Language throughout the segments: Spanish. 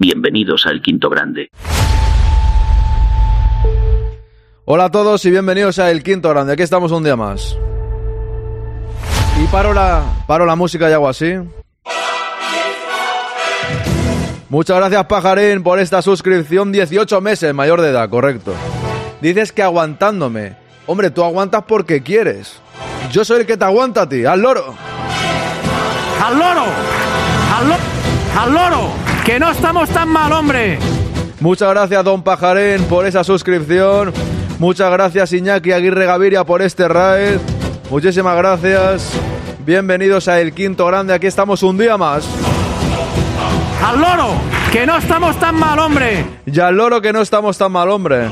Bienvenidos al Quinto Grande. Hola a todos y bienvenidos a El Quinto Grande. Aquí estamos un día más. Y paro la, paro la música y hago así. Muchas gracias, Pajarín, por esta suscripción. 18 meses, mayor de edad, correcto. Dices que aguantándome. Hombre, tú aguantas porque quieres. Yo soy el que te aguanta a ti, al loro. ¡Al loro! ¡Al, lo- al loro! ¡Que no estamos tan mal, hombre! Muchas gracias, don Pajarén, por esa suscripción. Muchas gracias, Iñaki Aguirre Gaviria, por este raid. Muchísimas gracias. Bienvenidos a El Quinto Grande. Aquí estamos un día más. ¡Al loro! ¡Que no estamos tan mal, hombre! Y al loro que no estamos tan mal, hombre.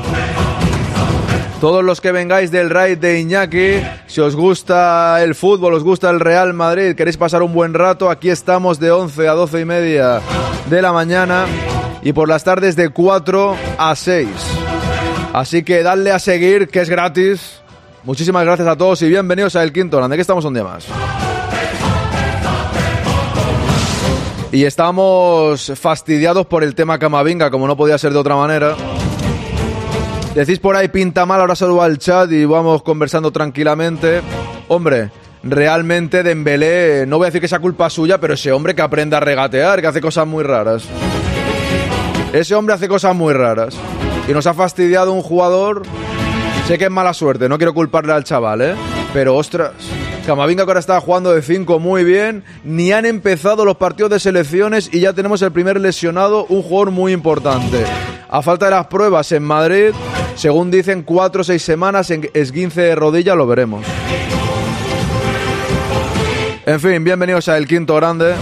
Todos los que vengáis del raid de Iñaki, si os gusta el fútbol, os gusta el Real Madrid, queréis pasar un buen rato, aquí estamos de 11 a 12 y media de la mañana y por las tardes de 4 a 6. Así que dadle a seguir, que es gratis. Muchísimas gracias a todos y bienvenidos a El Quinto Grande, que estamos un día más. Y estamos fastidiados por el tema Camavinga, como no podía ser de otra manera. Decís por ahí pinta mal, ahora salgo al chat y vamos conversando tranquilamente. Hombre, realmente Dembélé, no voy a decir que sea culpa suya, pero ese hombre que aprende a regatear, que hace cosas muy raras. Ese hombre hace cosas muy raras. Y nos ha fastidiado un jugador. Sé que es mala suerte, no quiero culparle al chaval, ¿eh? Pero ostras, Camavinga que ahora está jugando de 5 muy bien. Ni han empezado los partidos de selecciones y ya tenemos el primer lesionado, un jugador muy importante. A falta de las pruebas en Madrid, según dicen 4 o 6 semanas en esguince de rodilla, lo veremos. En fin, bienvenidos a El Quinto Grande.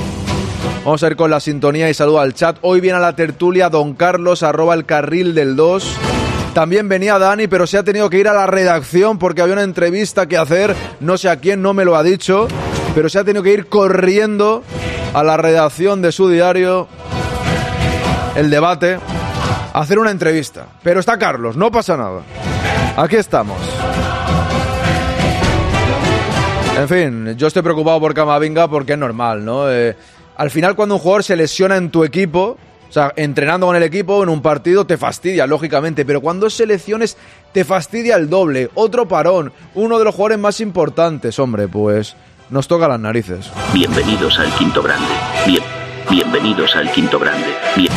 Vamos a ir con la sintonía y saludo al chat. Hoy viene a la tertulia Don Carlos, arroba el carril del 2. También venía Dani, pero se ha tenido que ir a la redacción porque había una entrevista que hacer. No sé a quién, no me lo ha dicho. Pero se ha tenido que ir corriendo a la redacción de su diario, El Debate, a hacer una entrevista. Pero está Carlos, no pasa nada. Aquí estamos. En fin, yo estoy preocupado por Camavinga porque es normal, ¿no? Eh, al final cuando un jugador se lesiona en tu equipo, sea, entrenando con el equipo en un partido te fastidia, lógicamente, pero cuando es selecciones te fastidia el doble, otro parón, uno de los jugadores más importantes, hombre, pues nos toca las narices. Bienvenidos al Quinto Grande. Bien. Bienvenidos al Quinto Grande. Bien.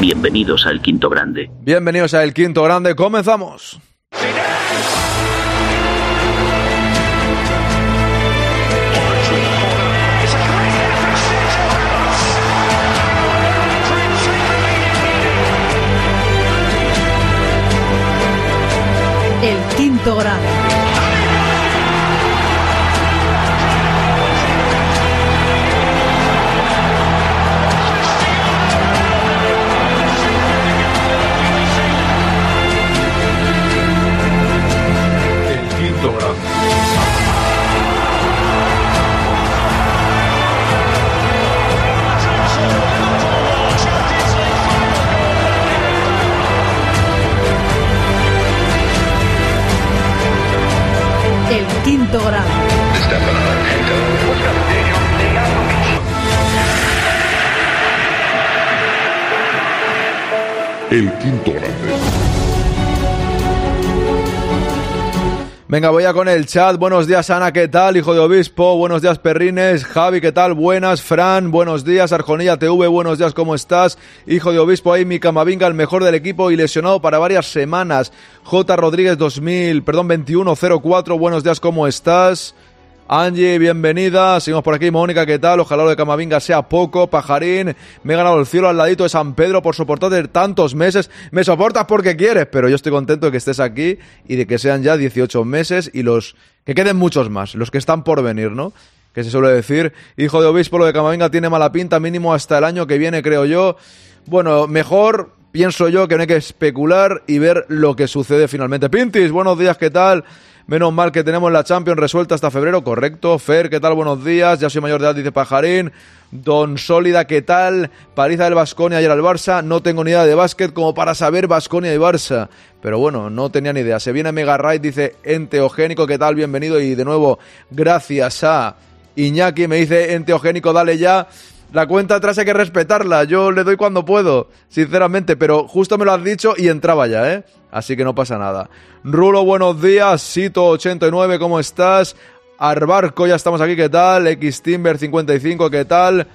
Bienvenidos al Quinto Grande. Bienvenidos a El Quinto Grande, comenzamos. El El quinto grande. Venga, voy a con el chat. Buenos días, Ana, ¿qué tal? Hijo de obispo. Buenos días, Perrines. Javi, ¿qué tal? Buenas. Fran, buenos días. Arjonilla TV, buenos días, ¿cómo estás? Hijo de obispo, ahí mi Camavinga, el mejor del equipo y lesionado para varias semanas. J. Rodríguez 2000, perdón, 2104, buenos días, ¿cómo estás? Angie, bienvenida. Seguimos por aquí. Mónica, ¿qué tal? Ojalá lo de Camavinga sea poco. Pajarín, me he ganado el cielo al ladito de San Pedro por soportarte tantos meses. Me soportas porque quieres, pero yo estoy contento de que estés aquí y de que sean ya 18 meses y los que queden muchos más, los que están por venir, ¿no? Que se suele decir, hijo de obispo, lo de Camavinga tiene mala pinta, mínimo hasta el año que viene, creo yo. Bueno, mejor pienso yo que no hay que especular y ver lo que sucede finalmente. Pintis, buenos días, ¿qué tal? Menos mal que tenemos la Champions resuelta hasta febrero, correcto. Fer, ¿qué tal? Buenos días. Ya soy mayor de edad, dice Pajarín. Don Sólida, ¿qué tal? Pariza del Vasconia ayer al Barça. No tengo ni idea de básquet como para saber Vasconia y Barça. Pero bueno, no tenía ni idea. Se viene Mega Raid, dice Enteogénico, ¿qué tal? Bienvenido. Y de nuevo, gracias a Iñaki, me dice Enteogénico, dale ya. La cuenta atrás hay que respetarla. Yo le doy cuando puedo, sinceramente. Pero justo me lo has dicho y entraba ya, ¿eh? Así que no pasa nada. Rulo, buenos días. Sito89, ¿cómo estás? Arbarco, ya estamos aquí, ¿qué tal? Xtimber55, ¿qué tal?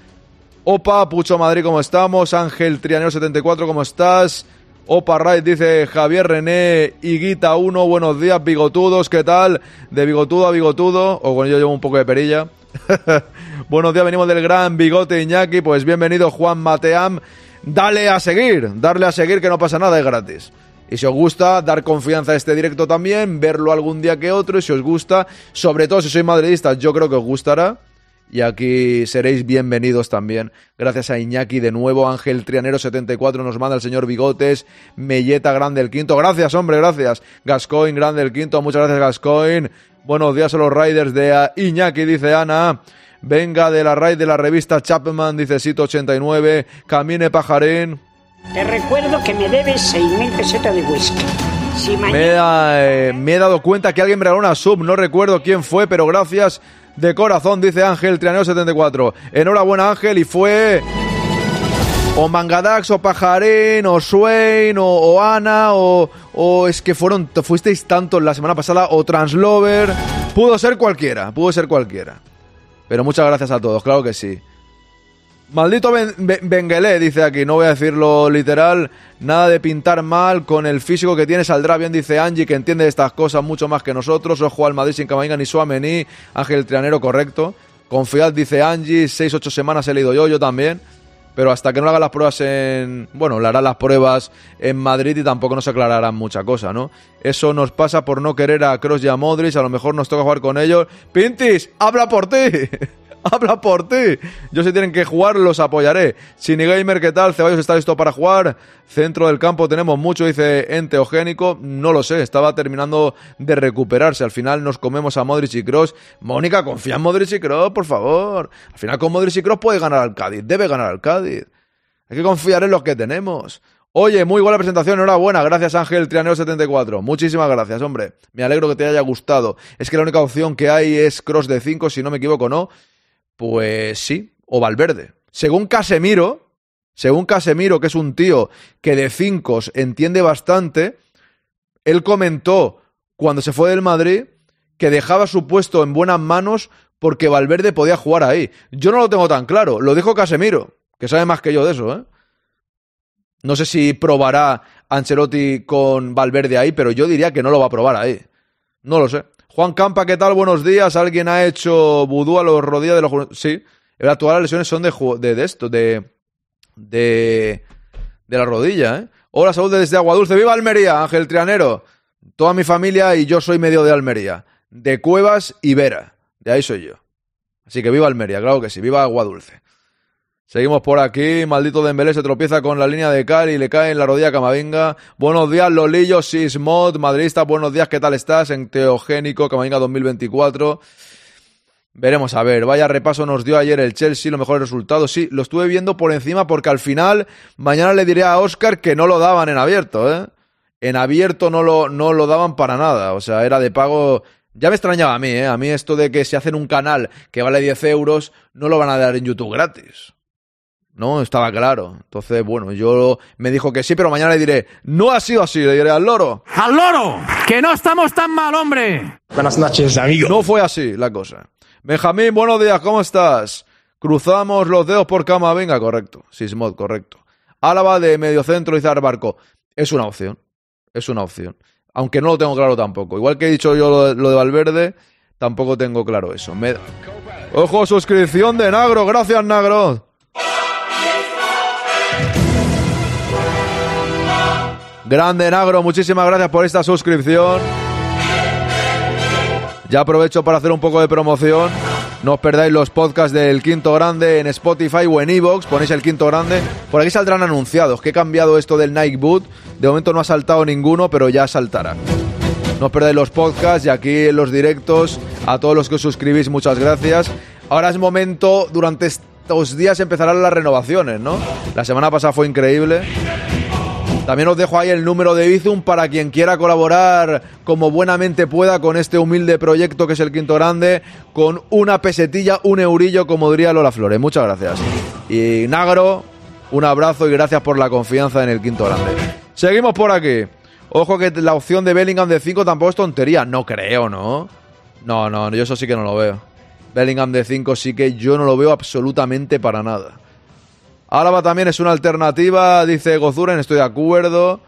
Opa, Pucho Madrid, ¿cómo estamos? Ángel Trianero74, ¿cómo estás? Opa Right dice Javier René Higuita 1, buenos días, bigotudos, ¿qué tal? De bigotudo a bigotudo, o con ello llevo un poco de perilla. buenos días, venimos del gran bigote Iñaki, pues bienvenido Juan Mateam. Dale a seguir, darle a seguir que no pasa nada, es gratis. Y si os gusta, dar confianza a este directo también, verlo algún día que otro, y si os gusta, sobre todo si sois madridistas, yo creo que os gustará y aquí seréis bienvenidos también. Gracias a Iñaki de nuevo, Ángel Trianero 74 nos manda el señor Bigotes, Melleta Grande el Quinto, gracias hombre, gracias. Gascoin Grande el Quinto, muchas gracias Gascoin. Buenos días a los riders de Iñaki, dice Ana. Venga de la raid de la revista Chapman, dice Sito 89. Camine Pajarín. Te recuerdo que me debes 6.000 pesetas de whisky. Si mañana... Me, he, eh, me he dado cuenta que alguien me regaló una sub, no recuerdo quién fue, pero gracias de corazón, dice Ángel Trianeo 74. Enhorabuena Ángel y fue o Mangadax, o Pajarín, o Swain, o, o Ana, o, o, es que fueron, fuisteis tantos la semana pasada, o Translover. Pudo ser cualquiera, pudo ser cualquiera. Pero muchas gracias a todos, claro que sí. Maldito ben, dice aquí, no voy a decirlo literal, nada de pintar mal, con el físico que tiene saldrá bien, dice Angie, que entiende estas cosas mucho más que nosotros, ojo al Madrid sin Camavinga ni Suamení, Ángel Trianero, correcto. Confiad, dice Angie, 6-8 semanas he leído yo, yo también. Pero hasta que no haga las pruebas en... Bueno, le hará las pruebas en Madrid y tampoco nos aclararán mucha cosa, ¿no? Eso nos pasa por no querer a Kroos y a Modric, a lo mejor nos toca jugar con ellos. Pintis, habla por ti. habla por ti. Yo si tienen que jugar los apoyaré. Gamer, ¿qué tal? Ceballos está listo para jugar. Centro del campo tenemos mucho, dice Enteogénico. No lo sé, estaba terminando de recuperarse. Al final nos comemos a Modric y Cross. Mónica, confía en Modric y Cross, por favor. Al final con Modric y Cross puede ganar al Cádiz, debe ganar al Cádiz. Hay que confiar en los que tenemos. Oye, muy buena presentación, enhorabuena, gracias Ángel Trianero74. Muchísimas gracias, hombre. Me alegro que te haya gustado. Es que la única opción que hay es cross de 5, si no me equivoco, ¿no? Pues sí, o Valverde. Según Casemiro, según Casemiro, que es un tío que de cinco entiende bastante, él comentó cuando se fue del Madrid que dejaba su puesto en buenas manos porque Valverde podía jugar ahí. Yo no lo tengo tan claro, lo dijo Casemiro, que sabe más que yo de eso, ¿eh? No sé si probará Ancelotti con Valverde ahí, pero yo diría que no lo va a probar ahí. No lo sé. Juan Campa, ¿qué tal? Buenos días. ¿Alguien ha hecho vudú a los rodillas de los... Sí, en actual las lesiones son de, de, de esto, de, de... de la rodilla, ¿eh? Hola, salud desde Aguadulce. ¡Viva Almería, Ángel Trianero! Toda mi familia y yo soy medio de Almería. De Cuevas y Vera. De ahí soy yo. Así que viva Almería, claro que sí. Viva Aguadulce. Seguimos por aquí. Maldito Dembélé se tropieza con la línea de Cal y le cae en la rodilla Camavinga. Buenos días, Lolillo, Sismod, madridista. Buenos días, ¿qué tal estás? En Teogénico, Camavinga 2024. Veremos a ver. Vaya repaso nos dio ayer el Chelsea, los mejores resultados. Sí, lo estuve viendo por encima porque al final, mañana le diré a Oscar que no lo daban en abierto, ¿eh? En abierto no lo, no lo daban para nada. O sea, era de pago ya me extrañaba a mí, ¿eh? A mí esto de que si hacen un canal que vale 10 euros, no lo van a dar en YouTube gratis. ¿No? Estaba claro. Entonces, bueno, yo me dijo que sí, pero mañana le diré, no ha sido así, le diré al loro. ¡Al loro! ¡Que no estamos tan mal, hombre! Buenas noches, amigo. No fue así la cosa. Benjamín, buenos días, ¿cómo estás? Cruzamos los dedos por cama, venga, correcto. Sismod, correcto. Álava de mediocentro, Izar Barco. Es una opción. Es una opción. Aunque no lo tengo claro tampoco. Igual que he dicho yo lo de, lo de Valverde, tampoco tengo claro eso. Me... Ojo, suscripción de Nagro. Gracias, Nagro. Grande Nagro, muchísimas gracias por esta suscripción. Ya aprovecho para hacer un poco de promoción. No os perdáis los podcasts del Quinto Grande en Spotify o en Evox. Ponéis el Quinto Grande. Por aquí saldrán anunciados. Que he cambiado esto del Nike Boot. De momento no ha saltado ninguno, pero ya saltará. No os perdáis los podcasts y aquí en los directos. A todos los que os suscribís, muchas gracias. Ahora es momento, durante estos días empezarán las renovaciones, ¿no? La semana pasada fue increíble. También os dejo ahí el número de Bizum para quien quiera colaborar como buenamente pueda con este humilde proyecto que es el Quinto Grande, con una pesetilla, un eurillo, como diría Lola Flores. Muchas gracias. Y Nagro, un abrazo y gracias por la confianza en el Quinto Grande. Seguimos por aquí. Ojo que la opción de Bellingham de 5 tampoco es tontería. No creo, ¿no? No, no, yo eso sí que no lo veo. Bellingham de 5 sí que yo no lo veo absolutamente para nada. Álava también es una alternativa, dice Gozuren, estoy de acuerdo.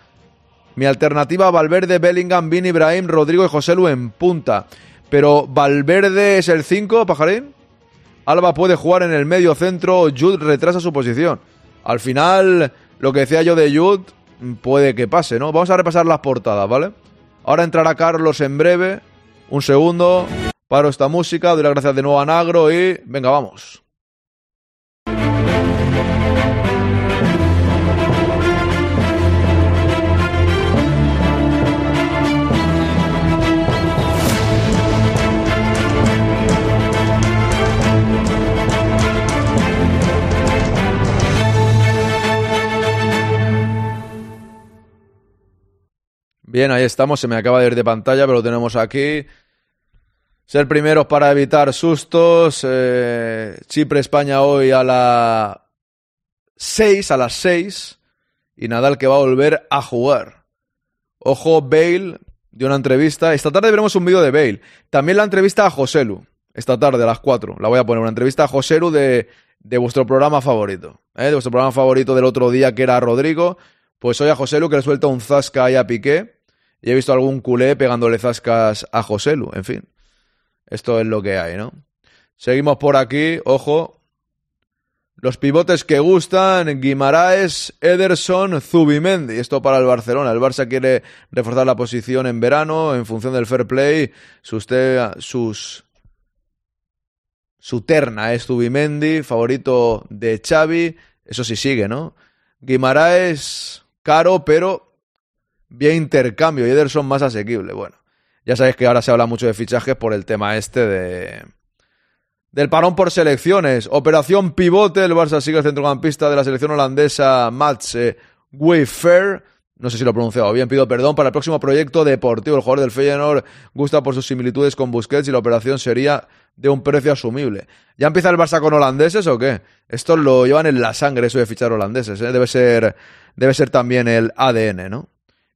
Mi alternativa, Valverde, Bellingham, Vini, Ibrahim, Rodrigo y José Lu en punta. Pero Valverde es el 5, pajarín. Alba puede jugar en el medio centro, Jude retrasa su posición. Al final, lo que decía yo de Jude, puede que pase, ¿no? Vamos a repasar las portadas, ¿vale? Ahora entrará Carlos en breve. Un segundo. Paro esta música, doy las gracias de nuevo a Nagro y venga, vamos. Bien, ahí estamos. Se me acaba de ir de pantalla, pero lo tenemos aquí. Ser primeros para evitar sustos. Eh, Chipre-España hoy a las 6, a las 6. Y Nadal que va a volver a jugar. Ojo, Bale de una entrevista. Esta tarde veremos un vídeo de Bale. También la entrevista a Joselu. Esta tarde a las 4. La voy a poner. Una entrevista a Joselu de, de vuestro programa favorito. ¿eh? De vuestro programa favorito del otro día que era Rodrigo. Pues hoy a Joselu que le suelta un zasca ahí a Piqué. Y he visto algún culé pegándole zascas a Joselu, en fin. Esto es lo que hay, ¿no? Seguimos por aquí, ojo. Los pivotes que gustan, Guimaraes, Ederson, Zubimendi. Esto para el Barcelona. El Barça quiere reforzar la posición en verano en función del fair play. Sus, sus su terna es Zubimendi, favorito de Xavi. Eso sí sigue, ¿no? Guimaraes, caro, pero vía intercambio y Ederson más asequible. Bueno, ya sabéis que ahora se habla mucho de fichajes por el tema este de del parón por selecciones. Operación pivote, el Barça sigue el centrocampista de la selección holandesa Mats Wayfair. No sé si lo he pronunciado bien, pido perdón. Para el próximo proyecto deportivo, el jugador del Feyenoord gusta por sus similitudes con Busquets y la operación sería de un precio asumible. ¿Ya empieza el Barça con holandeses o qué? Esto lo llevan en la sangre, eso de fichar holandeses. ¿eh? Debe, ser, debe ser también el ADN, ¿no?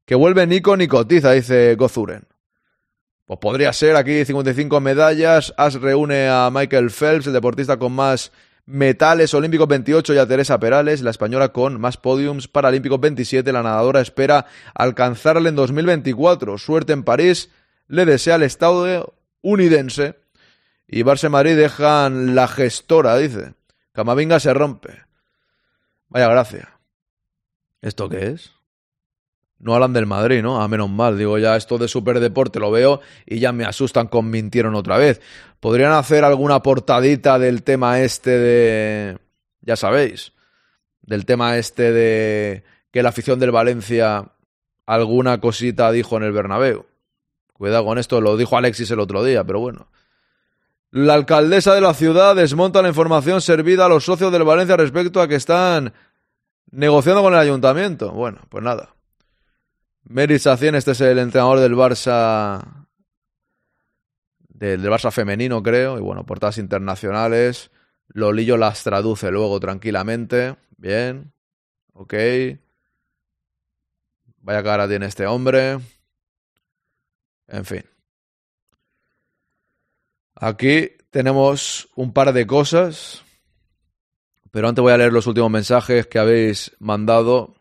Que vuelve Nico Nicotiza, dice Gozuren. Pues podría ser aquí 55 medallas. As reúne a Michael Phelps, el deportista con más metales olímpicos 28, y a Teresa Perales, la española con más podiums paralímpicos 27. La nadadora espera alcanzarle en 2024. Suerte en París. Le desea el estado unidense. Y Barça Madrid dejan la gestora, dice. Camavinga se rompe. Vaya gracia. ¿Esto qué es? No hablan del Madrid, ¿no? A menos mal, digo, ya esto de superdeporte lo veo y ya me asustan con mintieron otra vez. ¿Podrían hacer alguna portadita del tema este de... ya sabéis, del tema este de que la afición del Valencia alguna cosita dijo en el Bernabéu? Cuidado con esto, lo dijo Alexis el otro día, pero bueno. La alcaldesa de la ciudad desmonta la información servida a los socios del Valencia respecto a que están negociando con el ayuntamiento. Bueno, pues nada. Merit Sacien, este es el entrenador del Barça. Del, Barça femenino, creo. Y bueno, portadas internacionales. Lolillo las traduce luego tranquilamente. Bien. Ok. Vaya cara tiene este hombre. En fin. Aquí tenemos un par de cosas. Pero antes voy a leer los últimos mensajes que habéis mandado.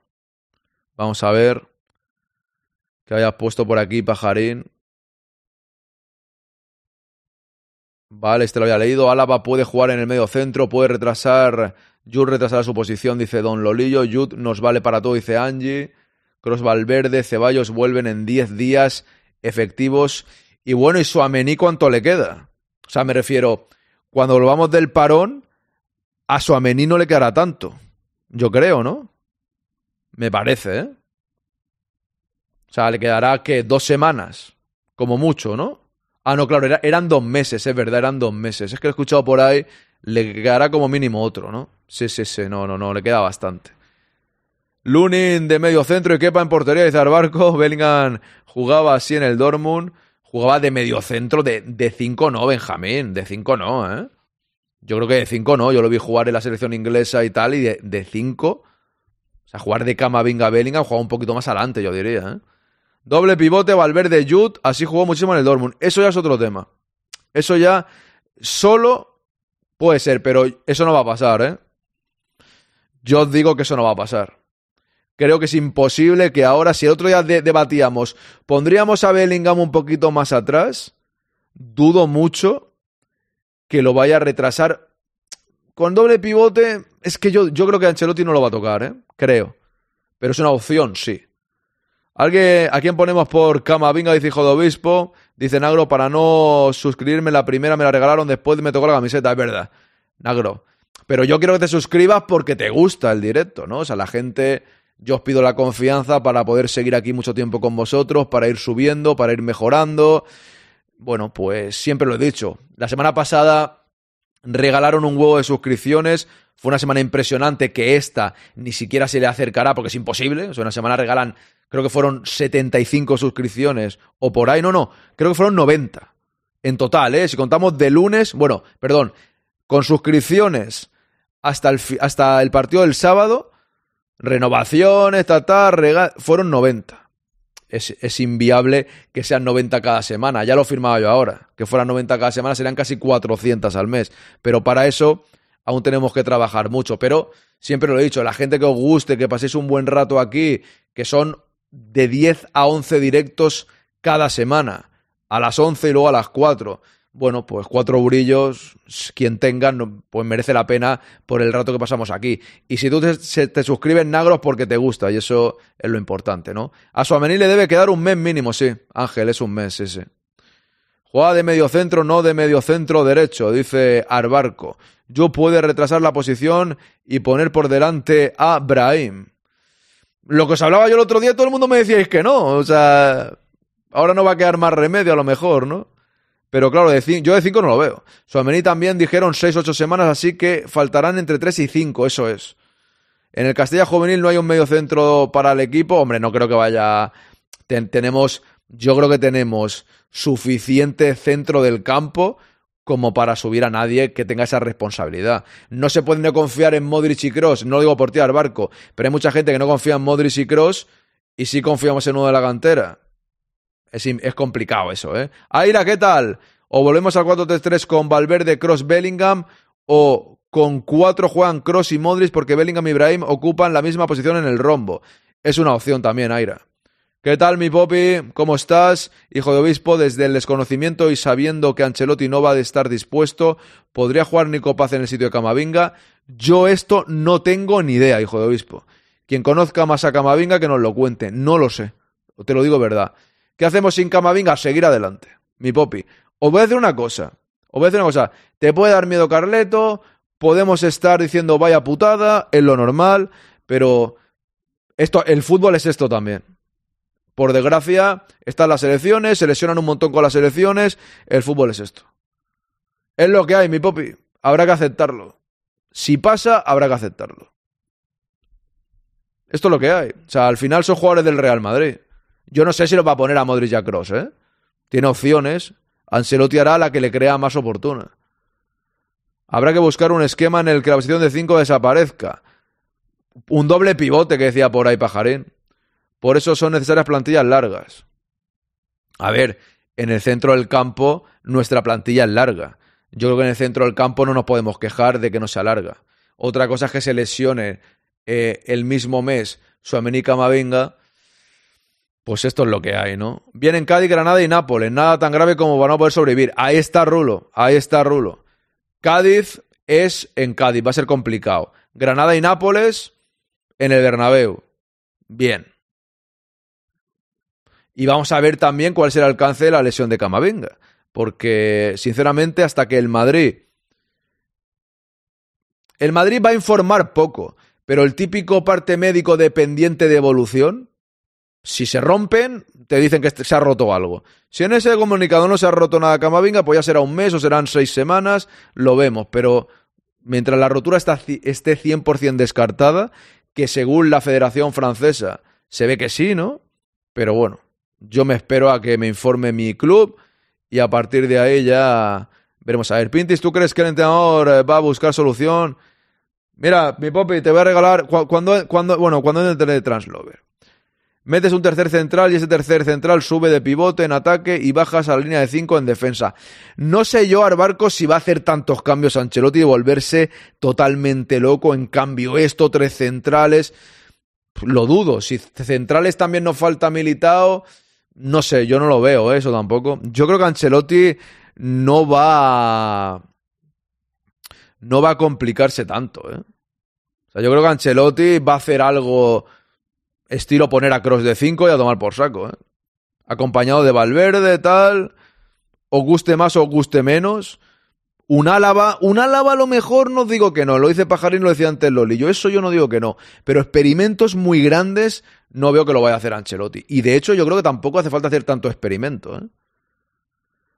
Vamos a ver que hayas puesto por aquí, pajarín. Vale, este lo había leído. Álava puede jugar en el medio centro, puede retrasar. Jud retrasará su posición, dice Don Lolillo. Jud nos vale para todo, dice Angie. Cross Valverde, Ceballos vuelven en 10 días efectivos. Y bueno, ¿y Suamení cuánto le queda? O sea, me refiero, cuando volvamos del parón, a Suamení no le quedará tanto. Yo creo, ¿no? Me parece, ¿eh? O sea, le quedará que dos semanas, como mucho, ¿no? Ah, no, claro, eran dos meses, es verdad, eran dos meses. Es que lo he escuchado por ahí, le quedará como mínimo otro, ¿no? Sí, sí, sí, no, no, no, le queda bastante. Lunin de medio centro y Kepa en portería, dice Barco. Bellingham jugaba así en el Dortmund. Jugaba de medio centro, de 5 no, Benjamín. De 5 no, ¿eh? Yo creo que de 5 no. Yo lo vi jugar en la selección inglesa y tal, y de 5. O sea, jugar de Camavinga Bellingham jugaba un poquito más adelante, yo diría, ¿eh? Doble pivote, Valverde, Jude. Así jugó muchísimo en el Dortmund. Eso ya es otro tema. Eso ya solo puede ser, pero eso no va a pasar, ¿eh? Yo os digo que eso no va a pasar. Creo que es imposible que ahora, si el otro día debatíamos, pondríamos a Bellingham un poquito más atrás, dudo mucho que lo vaya a retrasar. Con doble pivote, es que yo, yo creo que Ancelotti no lo va a tocar, ¿eh? Creo. Pero es una opción, sí. ¿Alguien, ¿A quién ponemos por Camavinga? Dice hijo de obispo. Dice Nagro, para no suscribirme, la primera me la regalaron, después me tocó la camiseta. Es verdad, Nagro. Pero yo quiero que te suscribas porque te gusta el directo, ¿no? O sea, la gente yo os pido la confianza para poder seguir aquí mucho tiempo con vosotros, para ir subiendo, para ir mejorando. Bueno, pues siempre lo he dicho. La semana pasada regalaron un huevo de suscripciones. Fue una semana impresionante que esta ni siquiera se le acercará porque es imposible. O sea, una semana regalan, creo que fueron 75 suscripciones o por ahí. No, no, creo que fueron 90 en total, ¿eh? Si contamos de lunes, bueno, perdón, con suscripciones hasta el, hasta el partido del sábado, renovaciones, tal, fueron 90. Es, es, inviable que sean 90 cada semana. Ya lo firmaba yo ahora. Que fueran 90 cada semana serían casi 400 al mes. Pero para eso aún tenemos que trabajar mucho. Pero siempre lo he dicho, la gente que os guste, que paséis un buen rato aquí, que son de 10 a 11 directos cada semana. A las 11 y luego a las 4 bueno, pues cuatro brillos, quien tenga, pues merece la pena por el rato que pasamos aquí. Y si tú te, suscribes Nagros porque te gusta, y eso es lo importante, ¿no? A Suamení le debe quedar un mes mínimo, sí. Ángel, es un mes ese. Juega de medio centro, no de medio centro derecho, dice Arbarco. Yo puede retrasar la posición y poner por delante a Brahim. Lo que os hablaba yo el otro día, todo el mundo me decíais que no. O sea, ahora no va a quedar más remedio a lo mejor, ¿no? Pero claro, de yo de 5 no lo veo. Suamení también dijeron 6-8 semanas, así que faltarán entre 3 y 5, eso es. En el Castilla Juvenil no hay un medio centro para el equipo. Hombre, no creo que vaya. tenemos, yo creo que tenemos suficiente centro del campo como para subir a nadie que tenga esa responsabilidad. No se puede confiar en Modric y Cross, no lo digo por ti al barco, pero hay mucha gente que no confía en Modric y Cross y sí confiamos en uno de la cantera. Es, complicado eso, ¿eh? Aira, ¿qué tal? O volvemos al 4-3-3 con Valverde, Cross, Bellingham, o con cuatro juegan Cross y Modric porque Bellingham y Ibrahim ocupan la misma posición en el rombo. Es una opción también, Aira. ¿Qué tal, mi popi? ¿Cómo estás? Hijo de obispo, desde el desconocimiento y sabiendo que Ancelotti no va a estar dispuesto, ¿podría jugar Nico Paz en el sitio de Camavinga? Yo esto no tengo ni idea, hijo de obispo. Quien conozca más a Camavinga que nos lo cuente. No lo sé. Te lo digo verdad. ¿Qué hacemos sin Camavinga? Seguir adelante, mi popi. Os voy a decir una cosa. Os voy a decir una cosa. Te puede dar miedo Carleto, podemos estar diciendo vaya putada, es lo normal, pero esto, el fútbol es esto también. Por desgracia, están las elecciones, se lesionan un montón con las elecciones, el fútbol es esto. Es lo que hay, mi popi. Habrá que aceptarlo. Si pasa, habrá que aceptarlo. Esto es lo que hay. O sea, al final son jugadores del Real Madrid. Yo no sé si lo va a poner a Modric y a Cross, ¿eh? Tiene opciones. Ancelotti hará la que le crea más oportuna. Habrá que buscar un esquema en el que la posición de 5 desaparezca. Un doble pivote que decía por ahí Pajarín. Por eso son necesarias plantillas largas. A ver, en el centro del campo nuestra plantilla es larga. Yo creo que en el centro del campo no nos podemos quejar de que no sea larga. Otra cosa es que se lesione eh, el mismo mes su América Mavinga pues esto es lo que hay, ¿no? Vienen Cádiz, Granada y Nápoles. Nada tan grave como para no poder sobrevivir. Ahí está Rulo. Ahí está Rulo. Cádiz es en Cádiz. Va a ser complicado. Granada y Nápoles en el Bernabéu. Bien. Y vamos a ver también cuál será el alcance de la lesión de Camavinga. Porque, sinceramente, hasta que el Madrid. El Madrid va a informar poco. Pero el típico parte médico dependiente de evolución si se rompen, te dicen que se ha roto algo. Si en ese comunicado no se ha roto nada Camavinga, pues ya será un mes o serán seis semanas, lo vemos. Pero mientras la rotura está, esté 100% descartada, que según la Federación Francesa se ve que sí, ¿no? Pero bueno, yo me espero a que me informe mi club y a partir de ahí ya veremos. A ver, Pintis, ¿tú crees que el entrenador eh, va a buscar solución? Mira, mi popi, te voy a regalar cuando, cuando, bueno, cuando entre Translover. Metes un tercer central y ese tercer central sube de pivote en ataque y bajas a la línea de 5 en defensa. No sé yo, Arbarco, si va a hacer tantos cambios Ancelotti y volverse totalmente loco. En cambio, esto, tres centrales, lo dudo. Si centrales también nos falta militado, no sé, yo no lo veo eso tampoco. Yo creo que Ancelotti no va a... no va a complicarse tanto. ¿eh? O sea, yo creo que Ancelotti va a hacer algo estilo poner a Cross de 5 y a tomar por saco. ¿eh? Acompañado de Valverde, tal. O guste más o guste menos. Un Álava, un Álava a lo mejor no digo que no, lo dice Pajarín, lo decía antes Loli, yo eso yo no digo que no, pero experimentos muy grandes no veo que lo vaya a hacer Ancelotti. Y de hecho yo creo que tampoco hace falta hacer tanto experimento. ¿eh?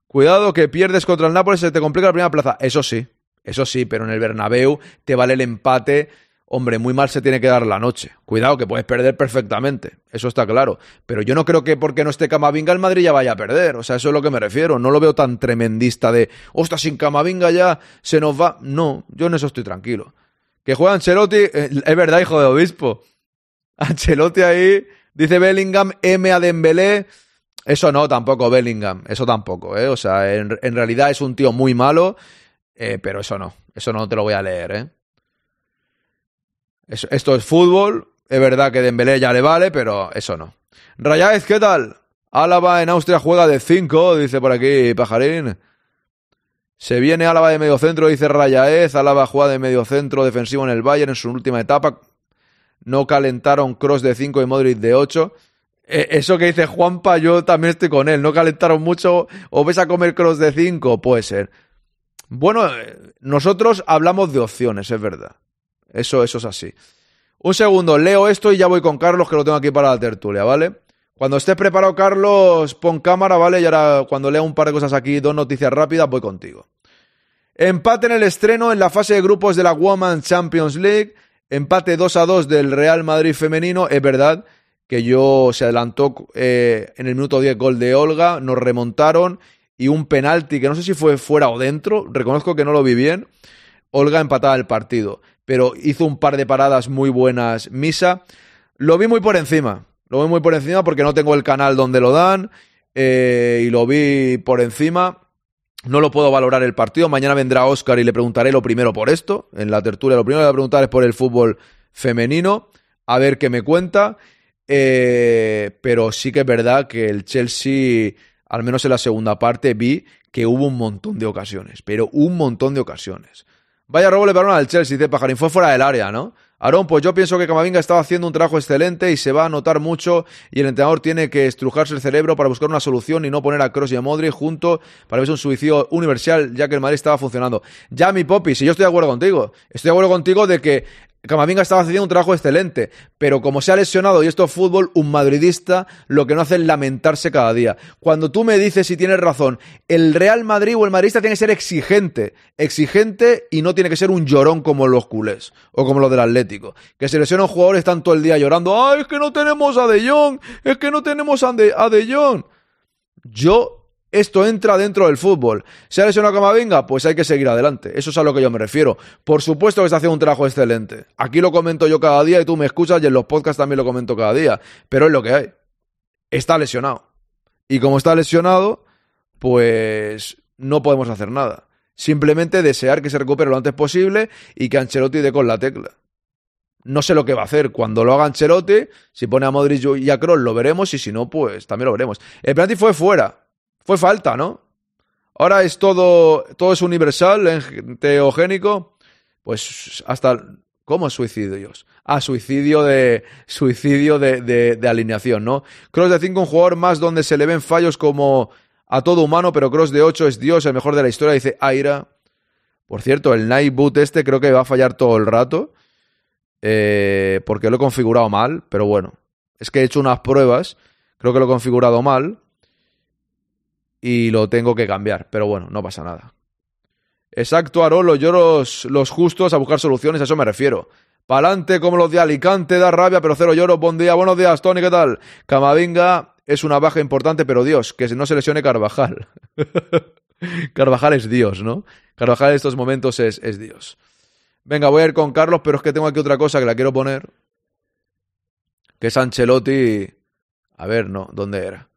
Cuidado que pierdes contra el Nápoles, se te complica la primera plaza. Eso sí, eso sí, pero en el Bernabéu te vale el empate hombre, muy mal se tiene que dar la noche. Cuidado, que puedes perder perfectamente, eso está claro. Pero yo no creo que porque no esté Camavinga el Madrid ya vaya a perder. O sea, eso es lo que me refiero. No lo veo tan tremendista de, ostras, sin Camavinga ya se nos va. No, yo en eso estoy tranquilo. Que juega Ancelotti, eh, es verdad, hijo de obispo. Ancelotti ahí, dice Bellingham, M a Dembélé. Eso no, tampoco Bellingham, eso tampoco, ¿eh? O sea, en, realidad es un tío muy malo, eh, pero eso no, eso no te lo voy a leer, ¿eh? esto es fútbol. Es verdad que Dembélé ya le vale, pero eso no. Rayáez, ¿qué tal? Álava en Austria juega de 5, dice por aquí Pajarín. Se viene Álava de medio centro, dice Rayaez. Álava juega de medio centro defensivo en el Bayern en su última etapa. No calentaron Cross de 5 y Modric de 8. E, eso que dice Juanpa, yo también estoy con él. No calentaron mucho o ves a comer Cross de 5, puede ser. Bueno, eh, nosotros hablamos de opciones, es verdad. Eso, eso es así. Un segundo, leo esto y ya voy con Carlos, que lo tengo aquí para la tertulia, ¿vale? Cuando estés preparado, Carlos, pon cámara, ¿vale? Y ahora, cuando lea un par de cosas aquí, dos noticias rápidas, voy contigo. Empate en el estreno en la fase de grupos de la Women's Champions League. Empate 2 a 2 del Real Madrid femenino. Es verdad que yo se adelantó eh, en el minuto 10 gol de Olga, nos remontaron y un penalti que no sé si fue fuera o dentro, reconozco que no lo vi bien. Olga empataba el partido pero hizo un par de paradas muy buenas Misa. Lo vi muy por encima, lo vi muy por encima porque no tengo el canal donde lo dan eh, y lo vi por encima. No lo puedo valorar el partido. Mañana vendrá Oscar y le preguntaré lo primero por esto. En la tertulia lo primero que voy a preguntar es por el fútbol femenino. A ver qué me cuenta. Eh, pero sí que es verdad que el Chelsea, al menos en la segunda parte, vi que hubo un montón de ocasiones. Pero un montón de ocasiones. Vaya robo le balón al Chelsea, dice Pajarín. Fue fuera del área, ¿no? Aaron, pues yo pienso que Camavinga estaba haciendo un trabajo excelente y se va a notar mucho y el entrenador tiene que estrujarse el cerebro para buscar una solución y no poner a Cross y a Modric junto para ver un suicidio universal ya que el Madrid estaba funcionando. Ya mi Popi, si yo estoy de acuerdo contigo, estoy de acuerdo contigo de que Camavinga estaba haciendo un trabajo excelente, pero como se ha lesionado y esto es fútbol, un madridista lo que no hace es lamentarse cada día. Cuando tú me dices si tienes razón, el Real Madrid o el madridista tiene que ser exigente, exigente y no tiene que ser un llorón como los culés o como los del Atlético, que se lesionan jugadores están todo el día llorando, ¡ay, es que no tenemos a De Jong! ¡Es que no tenemos a De, a de Jong! Yo esto entra dentro del fútbol. ¿Se ha lesionado Camavinga? Pues hay que seguir adelante. Eso es a lo que yo me refiero. Por supuesto que está haciendo un trabajo excelente. Aquí lo comento yo cada día y tú me escuchas y en los podcasts también lo comento cada día. Pero es lo que hay. Está lesionado. Y como está lesionado, pues no podemos hacer nada. Simplemente desear que se recupere lo antes posible y que Ancelotti dé con la tecla. No sé lo que va a hacer. Cuando lo haga Ancelotti, si pone a Modric y a Kroos, lo veremos. Y si no, pues también lo veremos. El penalti fue fuera. Fue falta, ¿no? Ahora es todo, todo es universal, teogénico. Pues hasta, ¿cómo suicidios? Ah, suicidio de, suicidio de, de, alineación, ¿no? Cross de 5, un jugador más donde se le ven fallos como a todo humano, pero Cross de 8 es Dios, el mejor de la historia, dice Aira. Por cierto, el Night Boot este creo que va a fallar todo el rato. Eh, porque lo he configurado mal, pero bueno. Es que he hecho unas pruebas, creo que lo he configurado mal y lo tengo que cambiar. Pero bueno, no pasa nada. Exacto, Arolo, yo los, los justos a buscar soluciones, a eso me refiero. Pa'lante como los de Alicante, da rabia, pero cero lloro. Buen día, buenos días, Tony, ¿qué tal? Camavinga es una baja importante, pero Dios, que no se lesione Carvajal. Carvajal es Dios, ¿no? Carvajal en estos momentos es, es Dios. Venga, voy a ir con Carlos, pero es que tengo aquí otra cosa que la quiero poner. Que es Ancelotti. A ver, no, ¿dónde era?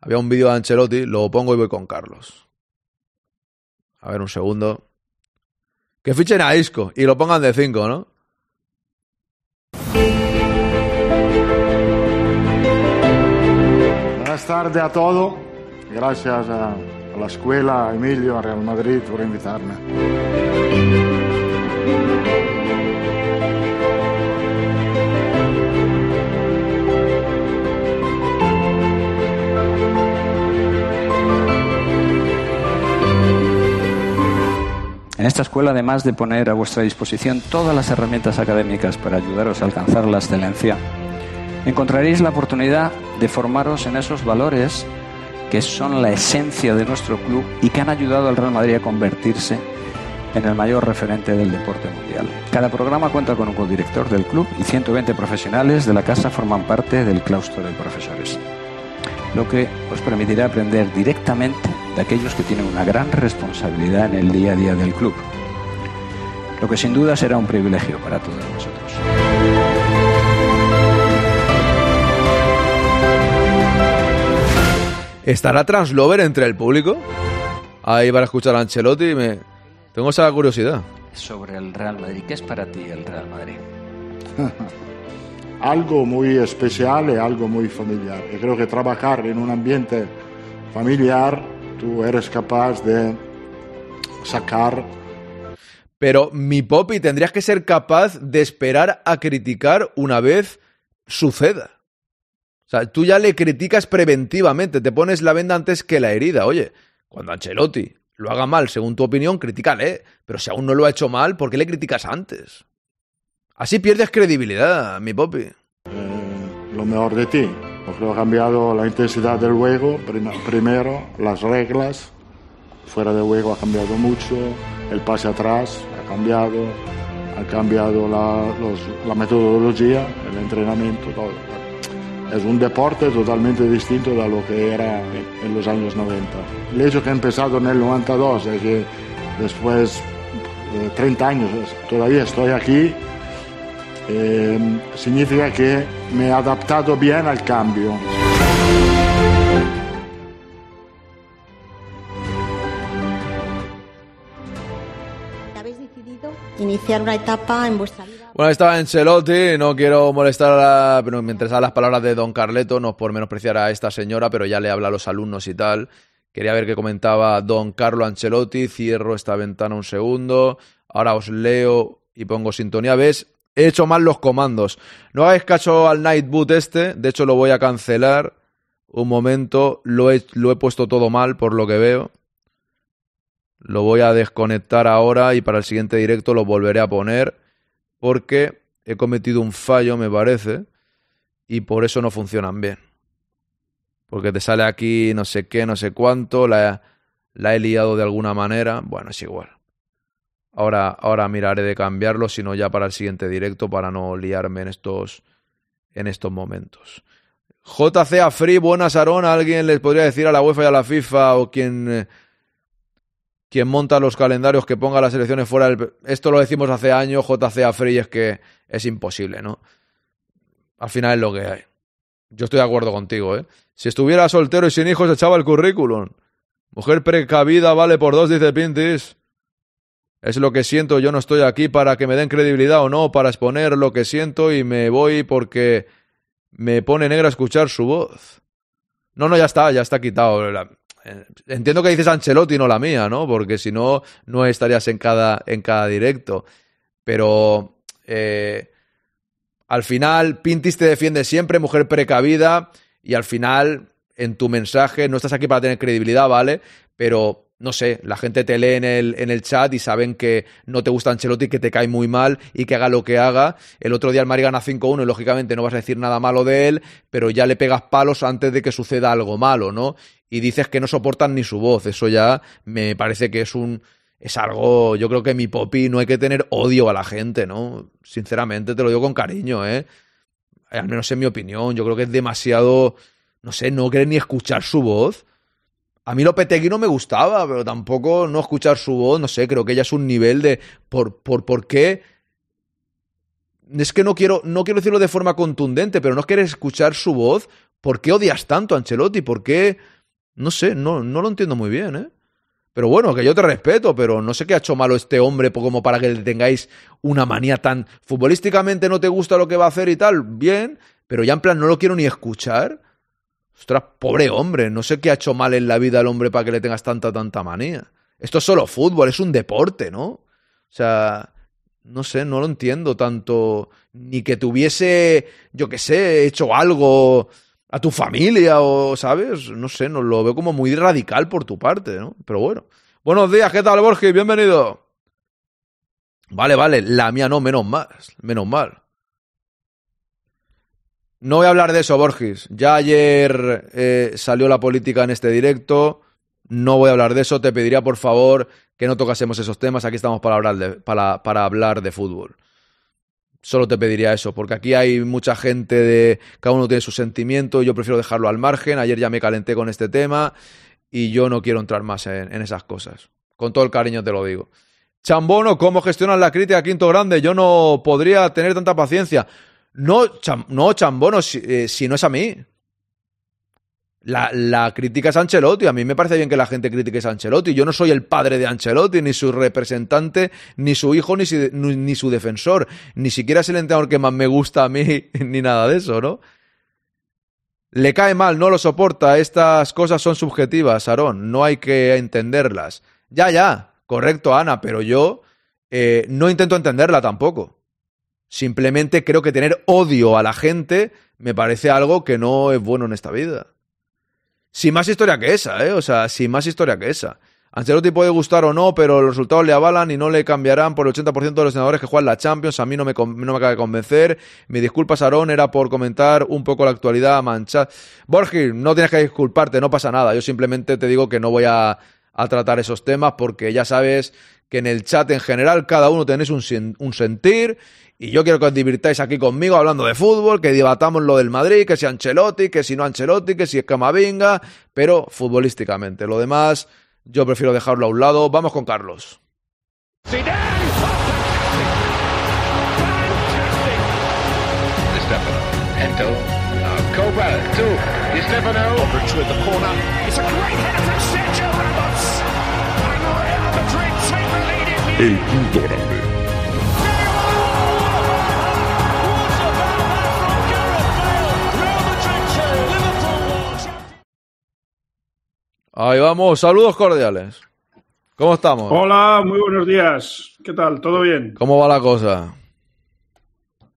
Había un vídeo de Ancelotti, lo pongo y voy con Carlos. A ver, un segundo. Que fichen a Isco y lo pongan de 5, ¿no? Buenas tardes a todos. Gracias a, la escuela, a Emilio, a Real Madrid por invitarme. En esta escuela, además de poner a vuestra disposición todas las herramientas académicas para ayudaros a alcanzar la excelencia, encontraréis la oportunidad de formaros en esos valores que son la esencia de nuestro club y que han ayudado al Real Madrid a convertirse en el mayor referente del deporte mundial. Cada programa cuenta con un codirector del club y 120 profesionales de la casa forman parte del claustro de profesores, lo que os permitirá aprender directamente de aquellos que tienen una gran responsabilidad en el día a día del club, lo que sin duda será un privilegio para todos nosotros. ¿Estará Translover entre el público? Ahí para escuchar a Ancelotti me... Tengo esa curiosidad. Sobre el Real Madrid, ¿qué es para ti el Real Madrid? algo muy especial y algo muy familiar. Y creo que trabajar en un ambiente familiar, tú eres capaz de sacar Pero mi Poppy, tendrías que ser capaz de esperar a criticar una vez suceda. O sea, tú ya le criticas preventivamente, te pones la venda antes que la herida. Oye, cuando Ancelotti lo haga mal, según tu opinión, critícale. Pero si aún no lo ha hecho mal, ¿por qué le criticas antes? Así pierdes credibilidad, mi Poppy. eh, lo mejor de ti. Porque ha cambiado la intensidad del juego, prim- primero, las reglas, fuera de juego ha cambiado mucho, el pase atrás ha cambiado, ha cambiado la, los- la metodología, el entrenamiento, todo. Es un deporte totalmente distinto de lo que era en los años 90. El hecho que he empezado en el 92 es que después de 30 años todavía estoy aquí, eh, significa que me he adaptado bien al cambio. Habéis decidido iniciar una etapa en vuestra vida. Bueno, estaba Ancelotti, no quiero molestar a la... Pero me interesaban las palabras de Don Carleto, no por menospreciar a esta señora, pero ya le habla a los alumnos y tal. Quería ver qué comentaba Don Carlo Ancelotti. Cierro esta ventana un segundo. Ahora os leo y pongo sintonía. ¿Ves? He hecho mal los comandos. No hagáis caso al Nightboot este. De hecho, lo voy a cancelar. Un momento. Lo he, puesto todo mal por lo que veo. Lo voy a desconectar ahora y para el siguiente directo lo volveré a poner porque he cometido un fallo, me parece, y por eso no funcionan bien. Porque te sale aquí no sé qué, no sé cuánto, la he liado de alguna manera. Bueno, es igual. Ahora, ahora miraré de cambiarlo, sino ya para el siguiente directo, para no liarme en estos, en estos momentos. JC a Free, buenas Aaron. ¿Alguien les podría decir a la UEFA y a la FIFA o quien, quien monta los calendarios que ponga las elecciones fuera del... Esto lo decimos hace años, JC a Free, es que es imposible, ¿no? Al final es lo que hay. Yo estoy de acuerdo contigo, ¿eh? Si estuviera soltero y sin hijos, echaba el currículum. Mujer precavida vale por dos, dice Pintis. Es lo que siento, yo no estoy aquí para que me den credibilidad o no, para exponer lo que siento y me voy porque me pone negra escuchar su voz. No, no, ya está, ya está quitado. Eh, Entiendo que dices Ancelotti, no la mía, ¿no? Porque si no, no estarías en cada, en cada directo. Pero eh, al final, Pintis te defiende siempre, mujer precavida, y al final, en tu mensaje, no estás aquí para tener credibilidad, ¿vale? Pero no sé, la gente te lee en el, en el chat y saben que no te gusta Ancelotti, que te cae muy mal y que haga lo que haga. El otro día el Madrid gana 5-1 y lógicamente no vas a decir nada malo de él, pero ya le pegas palos antes de que suceda algo malo, ¿no? Y dices que no soportan ni su voz. Eso ya me parece que es un, es algo, yo creo que mi popi no hay que tener odio a la gente, ¿no? Sinceramente, te lo digo con cariño, ¿eh? Al menos en mi opinión, yo creo que es demasiado, no sé, no querer ni escuchar su voz. A mí Lopetegui no me gustaba, pero tampoco no escuchar su voz, no sé, creo que ella es un nivel de por, por, por qué. Es que no quiero, no quiero decirlo de forma contundente, pero no quieres escuchar su voz. ¿Por qué odias tanto a Ancelotti? ¿Por qué? No sé, no, no lo entiendo muy bien, ¿eh? Pero bueno, que yo te respeto, pero no sé qué ha hecho malo este hombre como para que le tengáis una manía tan futbolísticamente no te gusta lo que va a hacer y tal, bien, pero ya en plan no lo quiero ni escuchar. Ostras, pobre hombre, no sé qué ha hecho mal en la vida al hombre para que le tengas tanta, tanta manía. Esto es solo fútbol, es un deporte, ¿no? O sea, no sé, no lo entiendo tanto. Ni que tuviese, yo qué sé, hecho algo a tu familia o, ¿sabes? No sé, no lo veo como muy radical por tu parte, ¿no? Pero bueno. Buenos días, ¿qué tal, Borges? Bienvenido. Vale, vale, la mía no, menos mal, menos mal. No voy a hablar de eso, Borges. Ya ayer eh, salió la política en este directo. No voy a hablar de eso. Te pediría, por favor, que no tocásemos esos temas. Aquí estamos para hablar de, para, para hablar de fútbol. Solo te pediría eso, porque aquí hay mucha gente de. Cada uno tiene su sentimiento. Yo prefiero dejarlo al margen. Ayer ya me calenté con este tema y yo no quiero entrar más en, en esas cosas. Con todo el cariño te lo digo. Chambono, ¿cómo gestionas la crítica Quinto Grande? Yo no podría tener tanta paciencia. No, no Chambono, si, eh, si, no es a mí. La, la, crítica es Ancelotti. A mí me parece bien que la gente critique a Ancelotti. Yo no soy el padre de Ancelotti, ni su representante, ni su hijo, ni, ni su defensor. Ni siquiera es el entrenador que más me gusta a mí, ni nada de eso, ¿no? Le cae mal, no lo soporta. Estas cosas son subjetivas, Aarón. No hay que entenderlas. Ya, ya, correcto, Ana, pero yo eh, no intento entenderla tampoco. Simplemente creo que tener odio a la gente me parece algo que no es bueno en esta vida. Sin más historia que esa, ¿eh? O sea, sin más historia que esa. Ancelotti puede gustar o no, pero los resultados le avalan y no le cambiarán por el 80% de los senadores que juegan la Champions. A mí no me, no me acaba de convencer. Mi disculpa, Sarón, era por comentar un poco la actualidad manchada. Borges, no tienes que disculparte, no pasa nada. Yo simplemente te digo que no voy a, a tratar esos temas porque ya sabes que en el chat en general cada uno tenéis un, un sentir y yo quiero que os divirtáis aquí conmigo hablando de fútbol, que debatamos lo del Madrid, que si Ancelotti, que si no Ancelotti, que si es Camavinga, pero futbolísticamente. Lo demás, yo prefiero dejarlo a un lado. Vamos con Carlos. El quinto grande. Ahí vamos, saludos cordiales. ¿Cómo estamos? Hola, muy buenos días. ¿Qué tal? ¿Todo bien? ¿Cómo va la cosa?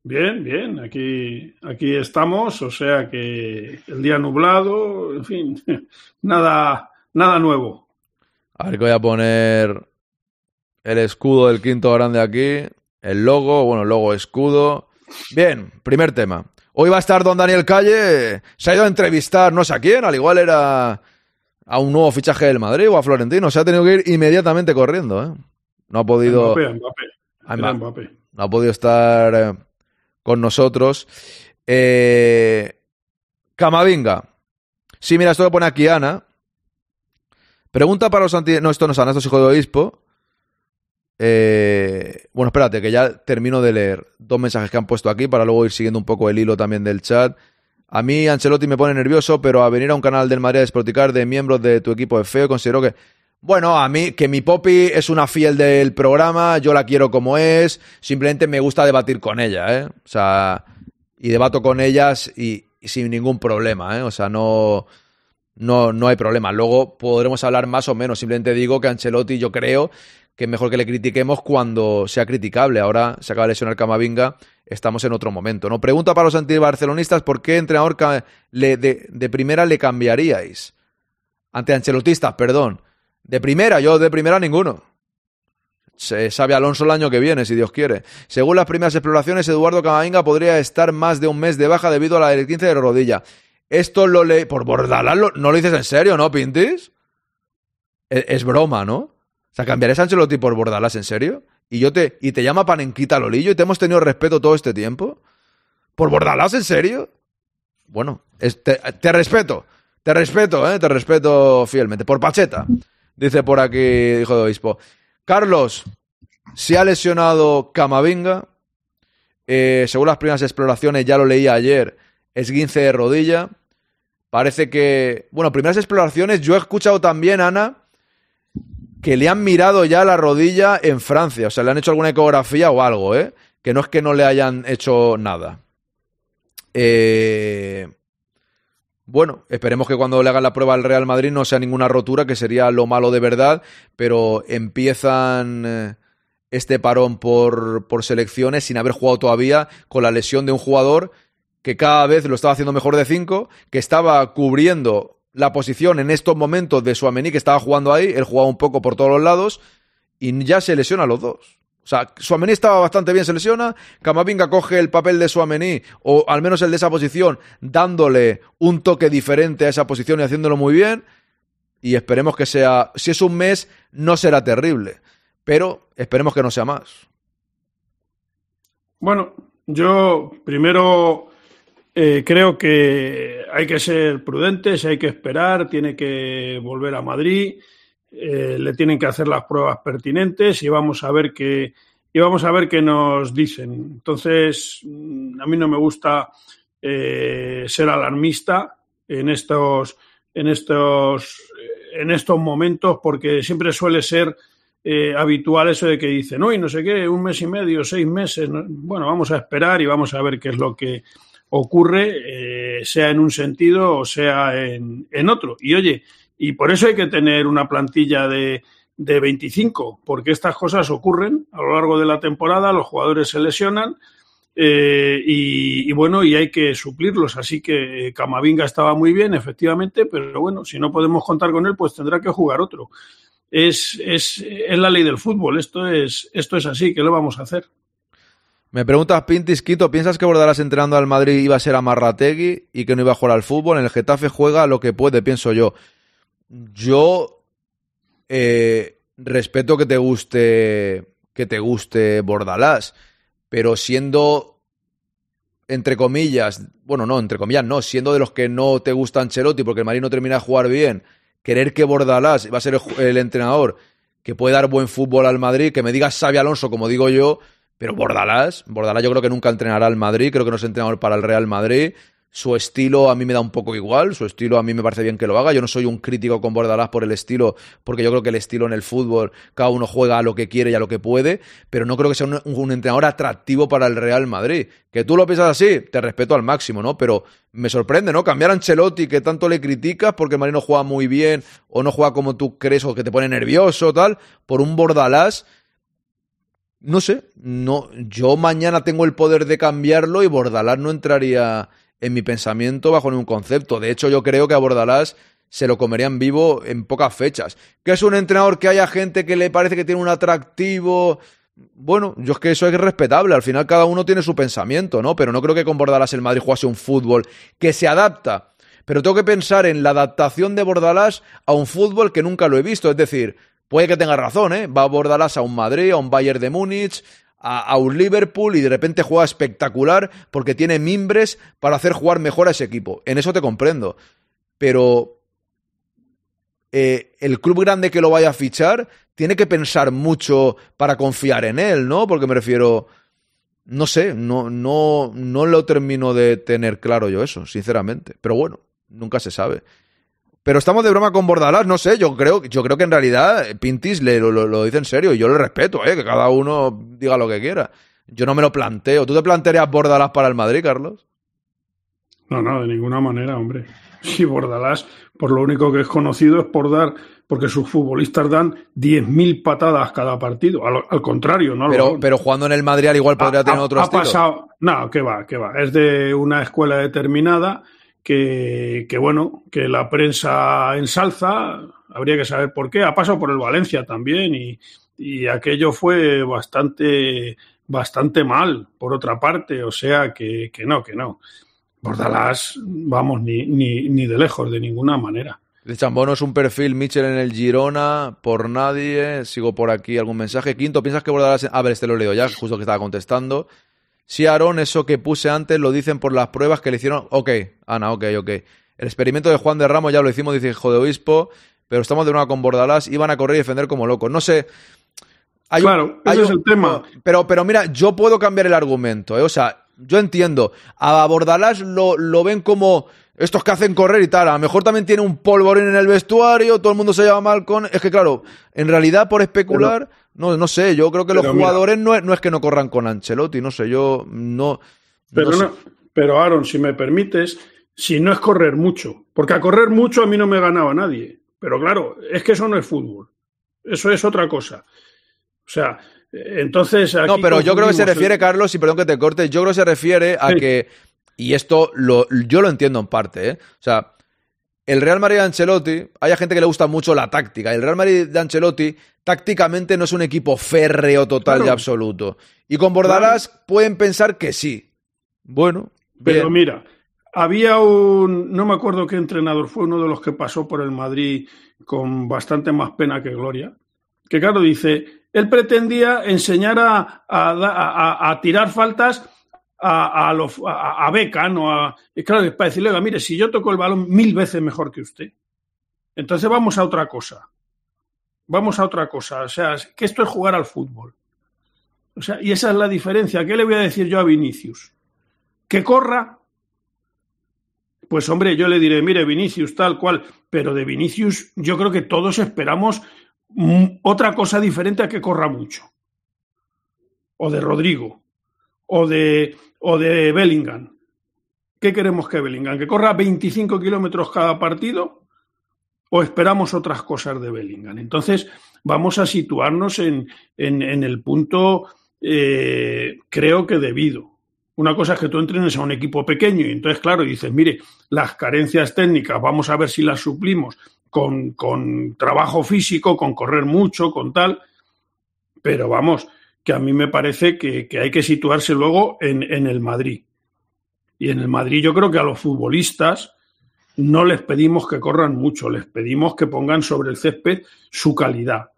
Bien, bien. Aquí, aquí estamos, o sea que el día nublado, en fin, nada, nada nuevo. A ver que voy a poner el escudo del quinto grande aquí, el logo, bueno, logo escudo. Bien, primer tema. Hoy va a estar don Daniel Calle, se ha ido a entrevistar no sé a quién, al igual era a un nuevo fichaje del Madrid o a Florentino. Se ha tenido que ir inmediatamente corriendo. ¿eh? No ha podido. Mbappé, Mbappé. Mbappé. No ha podido estar eh, con nosotros. Eh, Camavinga. Sí, mira, esto lo pone aquí Ana. Pregunta para los anti... No, esto no es Ana, esto es hijo de obispo. Eh, bueno, espérate, que ya termino de leer dos mensajes que han puesto aquí para luego ir siguiendo un poco el hilo también del chat. A mí Ancelotti me pone nervioso, pero a venir a un canal del Madrid a desproticar de miembros de tu equipo de feo, considero que... Bueno, a mí, que mi Poppy es una fiel del programa, yo la quiero como es, simplemente me gusta debatir con ella, ¿eh? O sea, y debato con ellas y, y sin ningún problema, ¿eh? O sea, no, no, no hay problema. Luego podremos hablar más o menos, simplemente digo que Ancelotti yo creo que es mejor que le critiquemos cuando sea criticable. Ahora se acaba de lesionar Camavinga, estamos en otro momento. ¿no? Pregunta para los antibarcelonistas, ¿por qué entrenador le, de, de, primera le cambiaríais? Ante ancelotistas, perdón. De primera, yo de primera ninguno. Se sabe Alonso el año que viene, si Dios quiere. Según las primeras exploraciones, Eduardo Camavinga podría estar más de un mes de baja debido a la del 15 de rodilla. Esto lo le... Por Bordalás, no lo dices en serio, ¿no, Pintis? Es, es broma, ¿no? O sea, ¿cambiarías a Ancelotti por Bordalás, en serio? Y yo te, y te llama Panenquita Lolillo y te hemos tenido respeto todo este tiempo. ¿Por Bordalás, en serio? Bueno, te, respeto. Te respeto, ¿eh? Te respeto fielmente. Por Pacheta. Dice por aquí, hijo de obispo. Carlos, se ha lesionado Camavinga. Eh, según las primeras exploraciones, ya lo leí ayer, esguince de rodilla. Parece que. Bueno, primeras exploraciones. Yo he escuchado también, Ana, que le han mirado ya la rodilla en Francia. O sea, le han hecho alguna ecografía o algo, ¿eh? Que no es que no le hayan hecho nada. Eh, Bueno, esperemos que cuando le hagan la prueba al Real Madrid no sea ninguna rotura, que sería lo malo de verdad, pero empiezan eh, este parón por, por selecciones sin haber jugado todavía con la lesión de un jugador que cada vez lo estaba haciendo mejor de cinco, que estaba cubriendo la posición en estos momentos de Suamení, que estaba jugando ahí, él jugaba un poco por todos los lados, y ya se lesiona a los dos. O sea, Suamení estaba bastante bien, se lesiona, Camavinga coge el papel de Suamení, o al menos el de esa posición, dándole un toque diferente a esa posición y haciéndolo muy bien, y esperemos que sea, si es un mes, no será terrible, pero esperemos que no sea más. Bueno, yo primero eh, creo que hay que ser prudentes, hay que esperar, tiene que volver a Madrid, eh, le tienen que hacer las pruebas pertinentes y vamos a ver qué y vamos a ver qué nos dicen. Entonces, mm, a mí no me gusta eh, ser alarmista en estos en estos en estos momentos porque siempre suele ser eh, habitual eso de que dicen, uy, no sé qué, un mes y medio, seis meses. ¿no? Bueno, vamos a esperar y vamos a ver qué es lo que ocurre, eh, sea en un sentido o sea en, en, otro. Y oye, y por eso hay que tener una plantilla de, de 25, porque estas cosas ocurren a lo largo de la temporada, los jugadores se lesionan. Eh, y, bueno, y hay que suplirlos. Así que eh, Camavinga estaba muy bien, efectivamente, pero bueno, si no podemos contar con él, pues tendrá que jugar otro. Es, es, es la ley del fútbol, esto es, esto es así, ¿qué lo vamos a hacer? Me preguntas, Pintis Quito, ¿piensas que Bordalás entrenando al Madrid iba a ser Amarrategui y que no iba a jugar al fútbol? En el Getafe juega lo que puede, pienso yo. Yo eh, respeto que te guste que te guste Bordalás, pero siendo entre comillas, bueno, no, entre comillas, no, siendo de los que no te gusta Ancelotti porque el Madrid no termina de jugar bien, querer que Bordalás va a ser el, el entrenador que puede dar buen fútbol al Madrid, que me digas Xavi Alonso, como digo yo, pero Bordalás, Bordalás yo creo que nunca entrenará al Madrid, creo que no es entrenador para el Real Madrid. Su estilo a mí me da un poco igual, su estilo a mí me parece bien que lo haga. Yo no soy un crítico con Bordalás por el estilo, porque yo creo que el estilo en el fútbol, cada uno juega a lo que quiere y a lo que puede, pero no creo que sea un, entrenador atractivo para el Real Madrid. Que tú lo piensas así, te respeto al máximo, ¿no? Pero me sorprende, ¿no? Cambiar a Ancelotti, que tanto le criticas porque el Madrid no juega muy bien, o no juega como tú crees, o que te pone nervioso, tal, por un Bordalás no sé, no, yo mañana tengo el poder de cambiarlo y Bordalás no entraría en mi pensamiento bajo ningún concepto. De hecho, yo creo que a Bordalás se lo comerían vivo en pocas fechas. Que es un entrenador que haya gente que le parece que tiene un atractivo. Bueno, yo es que eso es respetable. Al final cada uno tiene su pensamiento, ¿no? Pero no creo que con Bordalás el Madrid jugase un fútbol que se adapta. Pero tengo que pensar en la adaptación de Bordalás a un fútbol que nunca lo he visto. Es decir, Puede que tenga razón, ¿eh? Va a Bordalás a un Madrid, a un Bayern de Múnich, a, a, un Liverpool y de repente juega espectacular porque tiene mimbres para hacer jugar mejor a ese equipo. En eso te comprendo. Pero eh, el club grande que lo vaya a fichar tiene que pensar mucho para confiar en él, ¿no? Porque me refiero. No sé, no, no, no lo termino de tener claro yo eso, sinceramente. Pero bueno, nunca se sabe. Pero estamos de broma con Bordalás, no sé, yo creo, yo creo que en realidad Pintis le, lo, lo, lo, dice en serio y yo le respeto, ¿eh? que cada uno diga lo que quiera. Yo no me lo planteo. ¿Tú te plantearías Bordalás para el Madrid, Carlos? No, no, de ninguna manera, hombre. Si Bordalás, por lo único que es conocido es por dar, porque sus futbolistas dan 10.000 patadas cada partido. Al, al contrario, ¿no? Pero, pero, jugando en el Madrid al igual podría ha, tener otro ha estilo. Pasado, no, que va, que va. Es de una escuela determinada que, bueno, que la prensa ensalza, habría que saber por qué, ha pasado por el Valencia también y, y aquello fue bastante, bastante mal, por otra parte, o sea que, que no, que no. Bordalás, vamos, ni, ni, ni de lejos, de ninguna manera. De Chambono es un perfil Mitchell en el Girona, por nadie. Sigo por aquí algún mensaje. Quinto, ¿piensas que Bordalás... A ver, este lo leo ya, justo que estaba contestando. Sí, Aarón, eso que puse antes lo dicen por las pruebas que le hicieron. Ok, Ana, ok, ok. El experimento de Juan de Ramos ya lo hicimos, dice hijo de obispo, pero estamos de nuevo con Bordalás. Iban a correr y defender como locos. No sé. claro, ese es el tema. Pero, pero mira, yo puedo cambiar el argumento. ¿eh? O sea, yo entiendo. A Bordalás lo, lo ven como estos que hacen correr y tal, a lo mejor también tiene un polvorín en el vestuario, todo el mundo se lleva mal con... Es que claro, en realidad por especular, no, no sé, yo creo que los jugadores no, es, que no corran con Ancelotti, no sé, yo no... Pero, pero Aaron, si me permites, si no es correr mucho, porque a correr mucho a mí no me ganaba nadie, pero claro, es que eso no es fútbol, eso es otra cosa. O sea, entonces... no, pero yo creo que se refiere, Carlos, y perdón que te corte, yo creo que se refiere a que y esto lo, yo lo entiendo en parte, ¿eh? O sea, el Real Madrid de Ancelotti, hay gente que le gusta mucho la táctica. El Real Madrid de Ancelotti tácticamente no es un equipo férreo total y absoluto. Y con Bordalás pueden pensar que sí. Bueno, pero mira, había un, no me acuerdo qué entrenador fue, uno de los que pasó por el Madrid con bastante más pena que gloria, que claro dice, él pretendía enseñar a, a, a tirar faltas a, a, los, a, a Beckham o a... Y claro, para decirle, mire, si yo toco el balón mil veces mejor que usted, entonces vamos a otra cosa. Vamos a otra cosa. O sea, que esto es jugar al fútbol. O sea, y esa es la diferencia. ¿Qué le voy a decir yo a Vinicius? Que corra. Pues hombre, yo le diré, mire, Vinicius, tal cual. Pero de Vinicius, yo creo que todos esperamos otra cosa diferente a que corra mucho. O de Rodrigo. O de o de Bellingham. ¿Qué queremos que Bellingham? ¿Que corra 25 kilómetros cada partido? ¿O esperamos otras cosas de Bellingham? Entonces, vamos a situarnos en, en, el punto, eh, creo que debido. Una cosa es que tú entrenes a un equipo pequeño y entonces, claro, dices, mire, las carencias técnicas, vamos a ver si las suplimos con, con trabajo físico, con correr mucho, con tal. Pero vamos, que a mí me parece que, hay que situarse luego en, en, el Madrid. Y en el Madrid yo creo que a los futbolistas no les pedimos que corran mucho, les pedimos que pongan sobre el césped su calidad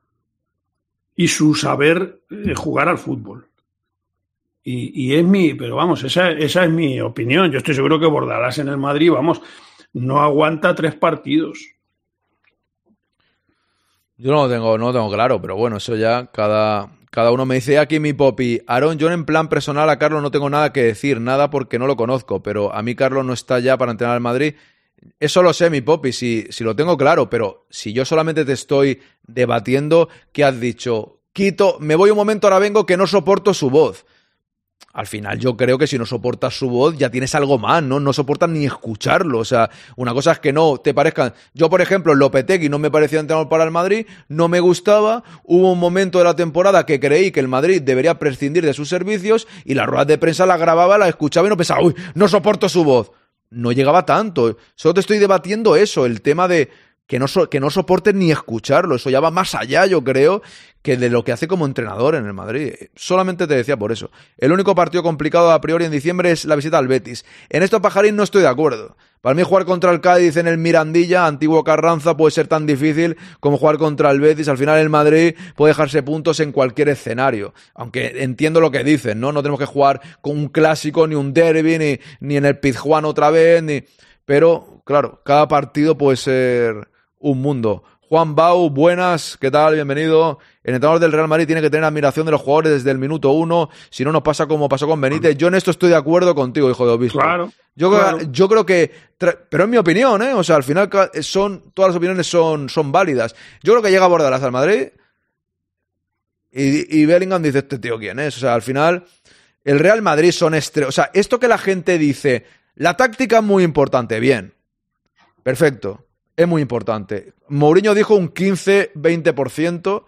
y su saber eh, jugar al fútbol. Y, y, es mi, pero vamos, esa, esa es mi opinión. Yo estoy seguro que Bordalás en el Madrid, vamos, no aguanta tres partidos. Yo no lo tengo, no lo tengo claro, pero bueno, eso ya cada, cada uno me dice aquí mi popi. Aaron, yo en plan personal a Carlos no tengo nada que decir, nada porque no lo conozco, pero a mí Carlos no está ya para entrenar al Madrid. Eso lo sé, mi popi, si, si lo tengo claro, pero si yo solamente te estoy debatiendo, ¿qué has dicho? Quito, me voy un momento, ahora vengo, que no soporto su voz al final yo creo que si no soportas su voz ya tienes algo más, ¿no? No soportas ni escucharlo. O sea, una cosa es que no te parezcan. Yo, por ejemplo, Lopetegui no me parecía entrenador para el Madrid, no me gustaba. Hubo un momento de la temporada que creí que el Madrid debería prescindir de sus servicios y la rueda de prensa la grababa, la escuchaba y no pensaba, uy, no soporto su voz. No llegaba tanto. Solo te estoy debatiendo eso, el tema de que no, que no ni escucharlo. Eso ya va más allá, yo creo, que de lo que hace como entrenador en el Madrid. Solamente te decía por eso. El único partido complicado a priori en diciembre es la visita al Betis. En esto Pajarín no estoy de acuerdo. Para mí jugar contra el Cádiz en el Mirandilla, antiguo Carranza, puede ser tan difícil como jugar contra el Betis. Al final el Madrid puede dejarse puntos en cualquier escenario. Aunque entiendo lo que dicen, ¿no? No tenemos que jugar con un clásico, ni un derby, ni, ni en el Pizjuán otra vez, ni... Pero, claro, cada partido puede ser un mundo. Juan Bau, buenas, ¿qué tal? Bienvenido. El entrenador del Real Madrid tiene que tener admiración de los jugadores desde el minuto uno, si no nos pasa como pasó con Benítez. Yo en esto estoy de acuerdo contigo, hijo de obispo. Claro. Yo, yo creo que, pero es mi opinión, ¿eh? O sea, al final son, todas las opiniones son, son válidas. Yo creo que llega a Bordalas al Madrid y, y Bellingham dice, este tío quién es. O sea, al final, el Real Madrid son estrellas. O sea, esto que la gente dice, la táctica es muy importante, bien. Perfecto es muy importante. Mourinho dijo un 15-20%.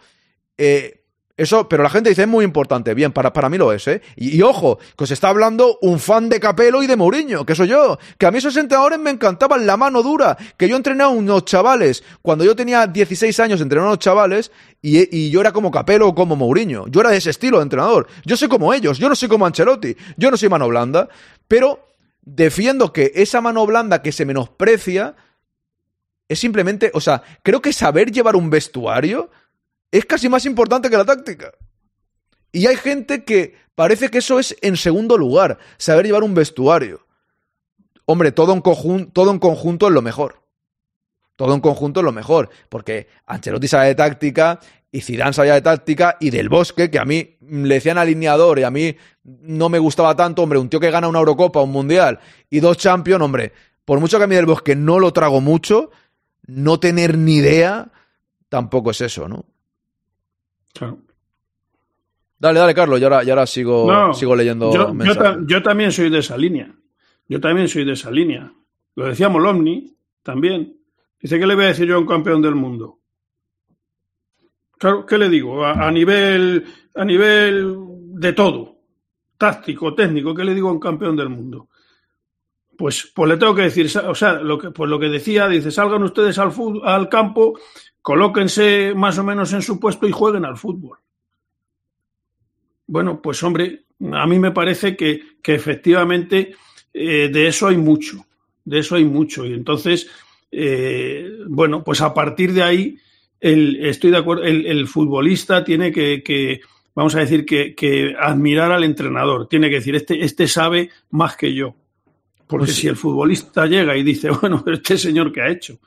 Eh, eso, pero la gente dice es muy importante. Bien, para, para mí lo es, ¿eh? Y, ojo, que os está hablando un fan de Capelo y de Mourinho, que soy yo. Que a mí esos entrenadores me encantaban la mano dura. Que yo entrené a unos chavales. Cuando yo tenía 16 años, entrené a unos chavales y, y, yo era como Capelo o como Mourinho. Yo era de ese estilo de entrenador. Yo soy como ellos. Yo no soy como Ancelotti. Yo no soy mano blanda. Pero defiendo que esa mano blanda que se menosprecia es simplemente, o sea, creo que saber llevar un vestuario es casi más importante que la táctica. Y hay gente que parece que eso es en segundo lugar, saber llevar un vestuario. Hombre, todo en, conjunto, todo conjunto es lo mejor. Todo en conjunto es lo mejor, porque Ancelotti sabe de táctica y Zidane sabía de táctica y del Bosque, que a mí le decían alineador y a mí no me gustaba tanto, hombre, un tío que gana una Eurocopa, un Mundial y dos Champions, hombre, por mucho que a mí del Bosque no lo trago mucho, no tener ni idea tampoco es eso, ¿no? Claro. Dale, dale, Carlos, y ahora, y ahora sigo, sigo leyendo yo. Yo, también soy de esa línea. Yo también soy de esa línea. Lo decía Molomni también. Dice, ¿qué le voy a decir yo a un campeón del mundo? Claro, ¿qué le digo? A, a nivel, a nivel de todo, táctico, técnico, ¿qué le digo a un campeón del mundo? Pues, pues le tengo que decir, o sea, lo que, pues lo que decía, dice, salgan ustedes al, fútbol, al campo, colóquense más o menos en su puesto y jueguen al fútbol. Bueno, pues hombre, a mí me parece que, que efectivamente eh, de eso hay mucho, de eso hay mucho. Y entonces, eh, bueno, pues a partir de ahí, el, estoy de acuerdo, el, el futbolista tiene que, que vamos a decir, que, que, admirar al entrenador, tiene que decir, este, este sabe más que yo. Porque pues, si el futbolista llega y dice, bueno, este señor que ha hecho.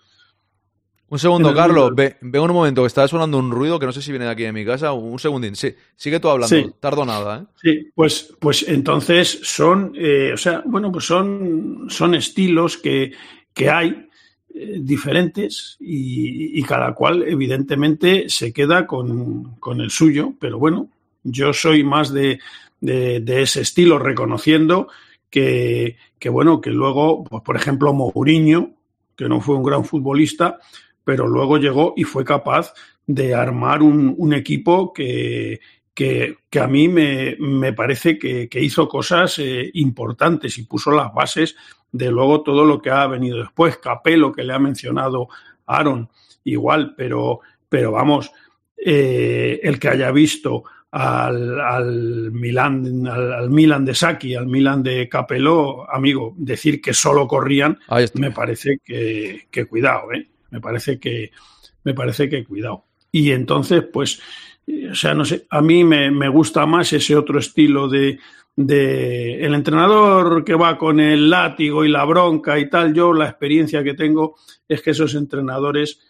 Un segundo, Carlos, ve, ve, un momento que está sonando un ruido que no sé si viene de aquí de mi casa. Un segundín, sí, sigue tú hablando, sí. tardo nada, ¿eh? Sí, pues, pues entonces son, eh, o sea, bueno, pues son, son estilos que, que hay eh, diferentes y, y, cada cual evidentemente se queda con, con, el suyo, pero bueno, yo soy más de, de, de ese estilo, reconociendo que, que, bueno, que luego, pues por ejemplo, Mourinho, que no fue un gran futbolista, pero luego llegó y fue capaz de armar un, un equipo que, que, que, a mí me, me parece que, que, hizo cosas eh, importantes y puso las bases de luego todo lo que ha venido después. Capello, que le ha mencionado Aaron, igual, pero, pero vamos, eh, el que haya visto al, al Milan, al, al, Milan de Saki, al Milan de Capello, amigo, decir que solo corrían, me parece que, que cuidado, ¿eh? Me parece que, me parece que cuidado. Y entonces, pues, o sea, no sé, a mí me, me gusta más ese otro estilo de, de, el entrenador que va con el látigo y la bronca y tal. Yo la experiencia que tengo es que esos entrenadores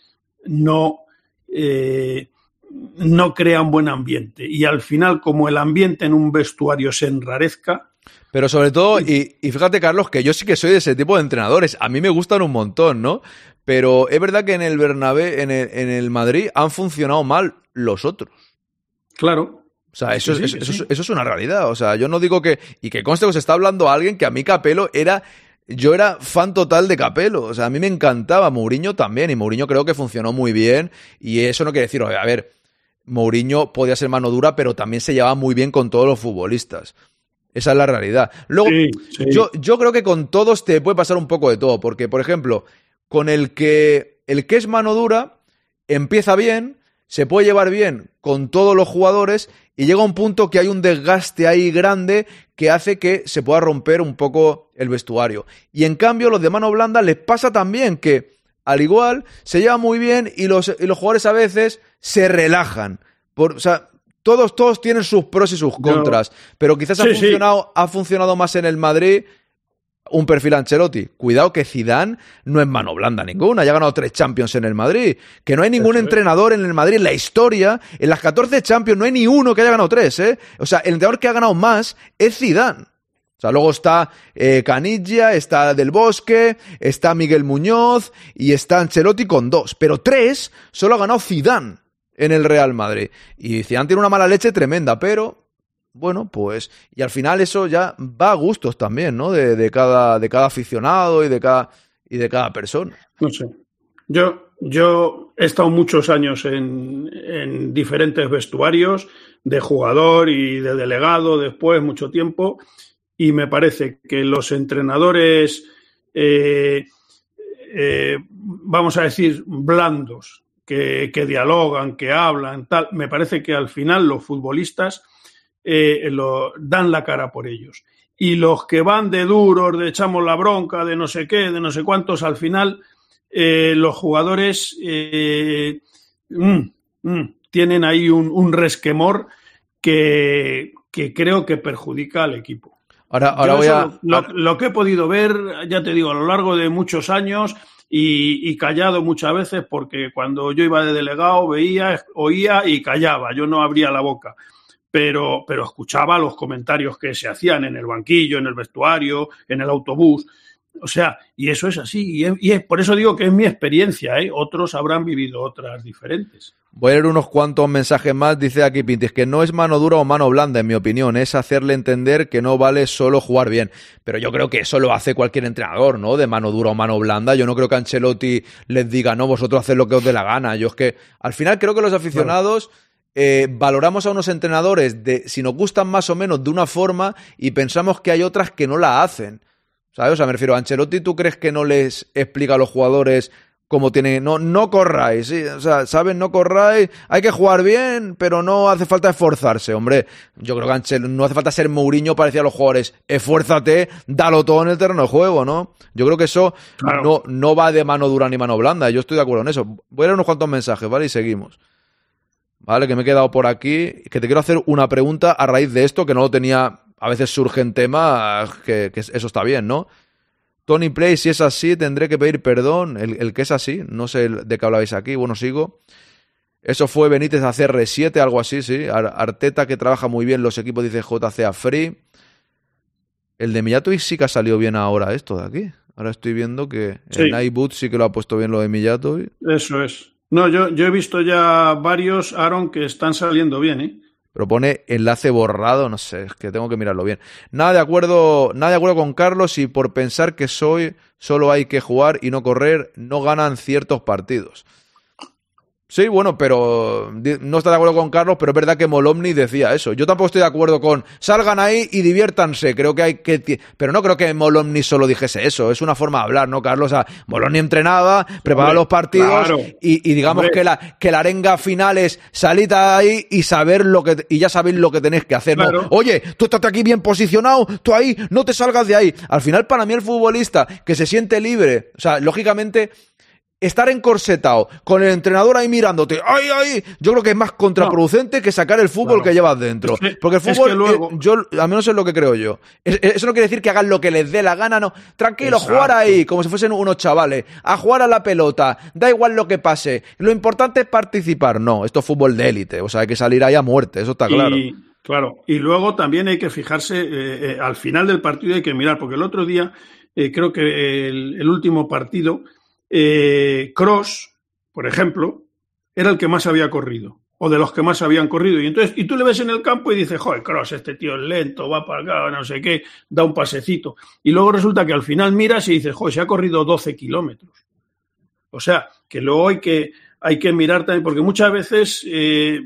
no, eh, no crean buen ambiente. Y al final, como el ambiente en un vestuario se enrarezca, pero sobre todo, y, y, fíjate, Carlos, que yo sí que soy de ese tipo de entrenadores. A mí me gustan un montón, ¿no? Pero es verdad que en el Bernabé, en el, en el Madrid, han funcionado mal los otros. Claro. O sea, eso, sí, es, sí, eso, sí. eso, es una realidad. O sea, yo no digo que. Y que conste que se está hablando a alguien que a mí Capelo era. Yo era fan total de Capelo. O sea, a mí me encantaba. Mourinho también. Y Mourinho creo que funcionó muy bien. Y eso no quiere decir, a ver, Mourinho podía ser mano dura, pero también se llevaba muy bien con todos los futbolistas. Esa es la realidad. Luego, Yo, yo creo que con todos te puede pasar un poco de todo. Porque, por ejemplo, con el que el que es mano dura empieza bien, se puede llevar bien con todos los jugadores y llega un punto que hay un desgaste ahí grande que hace que se pueda romper un poco el vestuario. Y en cambio, los de mano blanda les pasa también que, al igual, se lleva muy bien y los, y los jugadores a veces se relajan. Por, o sea, todos, todos tienen sus pros y sus contras, no. pero quizás sí, ha, funcionado, sí. ha funcionado más en el Madrid un perfil Ancelotti. Cuidado que Zidane no es mano blanda ninguna, ya ha ganado tres Champions en el Madrid, que no hay ningún Eso entrenador en el Madrid en la historia, en las 14 Champions no hay ni uno que haya ganado tres, ¿eh? O sea, el entrenador que ha ganado más es Zidane. O sea, luego está eh, Canilla, está Del Bosque, está Miguel Muñoz y está Ancelotti con dos, pero tres solo ha ganado Zidane en el Real Madrid. Y Zidane tiene una mala leche tremenda, pero bueno, pues, y al final eso ya va a gustos también, ¿no? De, cada, de cada aficionado y de cada, y de cada persona. No sé. Yo, yo he estado muchos años en, en diferentes vestuarios de jugador y de delegado después, mucho tiempo, y me parece que los entrenadores, eh, eh, vamos a decir, blandos, que, que, dialogan, que hablan, tal, me parece que al final los futbolistas eh, lo, dan la cara por ellos. Y los que van de duros, de echamos la bronca, de no sé qué, de no sé cuántos, al final eh, los jugadores eh, mm, mm, tienen ahí un, un resquemor que, que, creo que perjudica al equipo. Ahora, ahora voy a... Lo, lo, que he podido ver, ya te digo, a lo largo de muchos años y, y, callado muchas veces, porque cuando yo iba de delegado veía, oía y callaba, yo no abría la boca. Pero, pero escuchaba los comentarios que se hacían en el banquillo, en el vestuario, en el autobús. O sea, y eso es así. Y, es, y es, por eso digo que es mi experiencia. ¿eh? Otros habrán vivido otras diferentes. Voy a leer unos cuantos mensajes más. Dice aquí Pintis que no es mano dura o mano blanda, en mi opinión. Es hacerle entender que no vale solo jugar bien. Pero yo creo que eso lo hace cualquier entrenador, ¿no? De mano dura o mano blanda. Yo no creo que Ancelotti les diga, no, vosotros haced lo que os dé la gana. Yo es que al final creo que los aficionados. Eh, valoramos a unos entrenadores de si nos gustan más o menos de una forma y pensamos que hay otras que no la hacen. ¿Sabes? O sea, me refiero a Ancelotti, ¿tú crees que no les explica a los jugadores cómo tienen. No, no corráis, sí. O sea, ¿saben? No corráis. Hay que jugar bien, pero no hace falta esforzarse, hombre. Yo creo que Ancelotti, no hace falta ser Mourinho para decir a los jugadores, esfuérzate, dalo todo en el terreno de juego, ¿no? Yo creo que eso claro. no, no va de mano dura ni mano blanda. Yo estoy de acuerdo en eso. Voy a leer unos cuantos mensajes, ¿vale? Y seguimos. ¿Vale? Que me he quedado por aquí. Que te quiero hacer una pregunta a raíz de esto, que no lo tenía. A veces surgen temas que, que eso está bien, ¿no? Tony Play, si es así, tendré que pedir perdón. El, el, que es así, no sé de qué hablabais aquí. Bueno, sigo. Eso fue Benítez a CR7, algo así, sí. Arteta, que trabaja muy bien los equipos, dice JCA Free. El de Miyato sí que ha salido bien ahora esto de aquí. Ahora estoy viendo que sí. en iBoot sí que lo ha puesto bien lo de Miyato. Eso es. No, yo, yo he visto ya varios, Aaron, que están saliendo bien, ¿eh? Pero pone enlace borrado, no sé, es que tengo que mirarlo bien. Nada de acuerdo, nada de acuerdo con Carlos y por pensar que soy solo hay que jugar y no correr, no ganan ciertos partidos. Sí, bueno, pero no está de acuerdo con Carlos, pero es verdad que Molomni decía eso. Yo tampoco estoy de acuerdo con salgan ahí y diviértanse. Creo que hay que. Pero no creo que Molomni solo dijese eso. Es una forma de hablar, ¿no, Carlos? O sea, Molomni entrenaba, preparaba los partidos claro. y, y, digamos que la, que la arenga final es salid ahí y saber lo que. Y ya sabéis lo que tenéis que hacer. Claro. ¿no? Oye, tú estás aquí bien posicionado, tú ahí, no te salgas de ahí. Al final, para mí, el futbolista que se siente libre, o sea, lógicamente estar encorsetado con el entrenador ahí mirándote, ¡ay, ay! Yo creo que es más contraproducente no. que sacar el fútbol claro. que llevas dentro. Es que, Porque el fútbol, es que luego... eh, yo, al menos es lo que creo yo. Es, eso no quiere decir que hagan lo que les dé la gana, no. Tranquilo, Exacto. jugar ahí, como si fuesen unos chavales, a jugar a la pelota, da igual lo que pase. Lo importante es participar. No, esto es fútbol de élite, o sea, hay que salir ahí a muerte, eso está claro. Y... Claro, y luego también hay que fijarse, eh, eh, al final del partido hay que mirar, porque el otro día, eh, creo que el, el último partido, eh, Cross, por ejemplo, era el que más había corrido, o de los que más habían corrido. Y entonces, y tú le ves en el campo y dices, joder, Cross, este tío es lento, va para acá, no sé qué, da un pasecito. Y luego resulta que al final miras y dices, joder, se ha corrido 12 kilómetros. O sea, que luego hay que, hay que mirar también, porque muchas veces eh,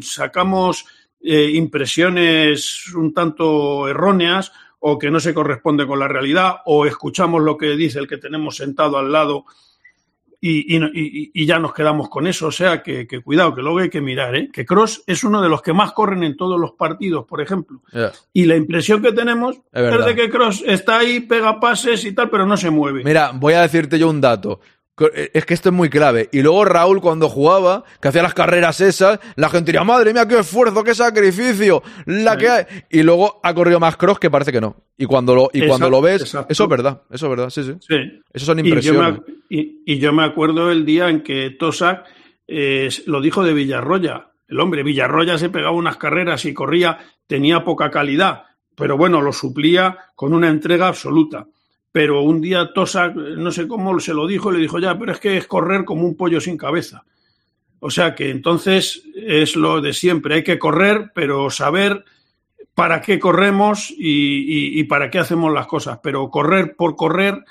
sacamos eh, impresiones un tanto erróneas o que no se corresponde con la realidad, o escuchamos lo que dice el que tenemos sentado al lado y, y, y, ya nos quedamos con eso. O sea, que, que, cuidado, que luego hay que mirar, ¿eh? que Cross es uno de los que más corren en todos los partidos, por ejemplo. Yeah. Y la impresión que tenemos es, es de que Cross está ahí, pega pases y tal, pero no se mueve. Mira, voy a decirte yo un dato es que esto es muy clave. Y luego Raúl cuando jugaba, que hacía las carreras esas, la gente diría, madre mía, qué esfuerzo, qué sacrificio, la sí. que hay. Y luego ha corrido más cross que parece que no. Y cuando lo, y exacto, cuando lo ves, exacto. eso es verdad, eso es verdad, sí, sí. sí. Eso son impresiones. Y yo me, y, y yo me acuerdo el día en que Tosak eh, lo dijo de Villarroya. El hombre, Villarroya se pegaba unas carreras y corría, tenía poca calidad, pero bueno, lo suplía con una entrega absoluta pero un día Tosa, no sé cómo se lo dijo, le dijo ya, pero es que es correr como un pollo sin cabeza. O sea que entonces es lo de siempre, hay que correr, pero saber para qué corremos y, y, y para qué hacemos las cosas. Pero correr por correr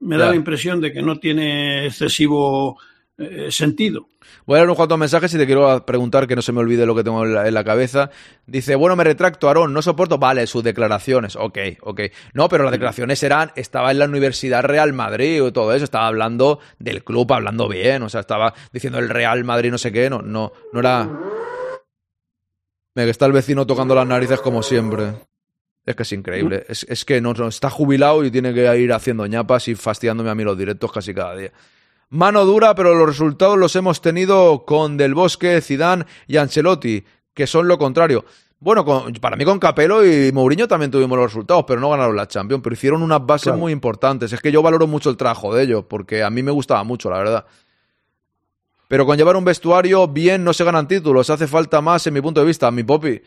me da la impresión de que no tiene excesivo eh, sentido. Voy a leer unos cuantos mensajes y te quiero preguntar que no se me olvide lo que tengo en la, cabeza. Dice, bueno, me retracto, Aarón, no soporto, vale, sus declaraciones, ok, ok. No, pero las declaraciones eran, estaba en la Universidad Real Madrid o todo eso, estaba hablando del club, hablando bien, o sea, estaba diciendo el Real Madrid no sé qué, no, no, no era... Me está el vecino tocando las narices como siempre. Es que es increíble. Es, es que no, no, está jubilado y tiene que ir haciendo ñapas y fastidiándome a mí los directos casi cada día. Mano dura, pero los resultados los hemos tenido con Del Bosque, Zidane y Ancelotti, que son lo contrario. Bueno, con, para mí con Capello y Mourinho también tuvimos los resultados, pero no ganaron la Champions, pero hicieron unas bases Claro. muy importantes. Es que yo valoro mucho el trabajo de ellos, porque a mí me gustaba mucho, la verdad. Pero con llevar un vestuario bien no se ganan títulos, hace falta más en mi punto de vista. Mi popi,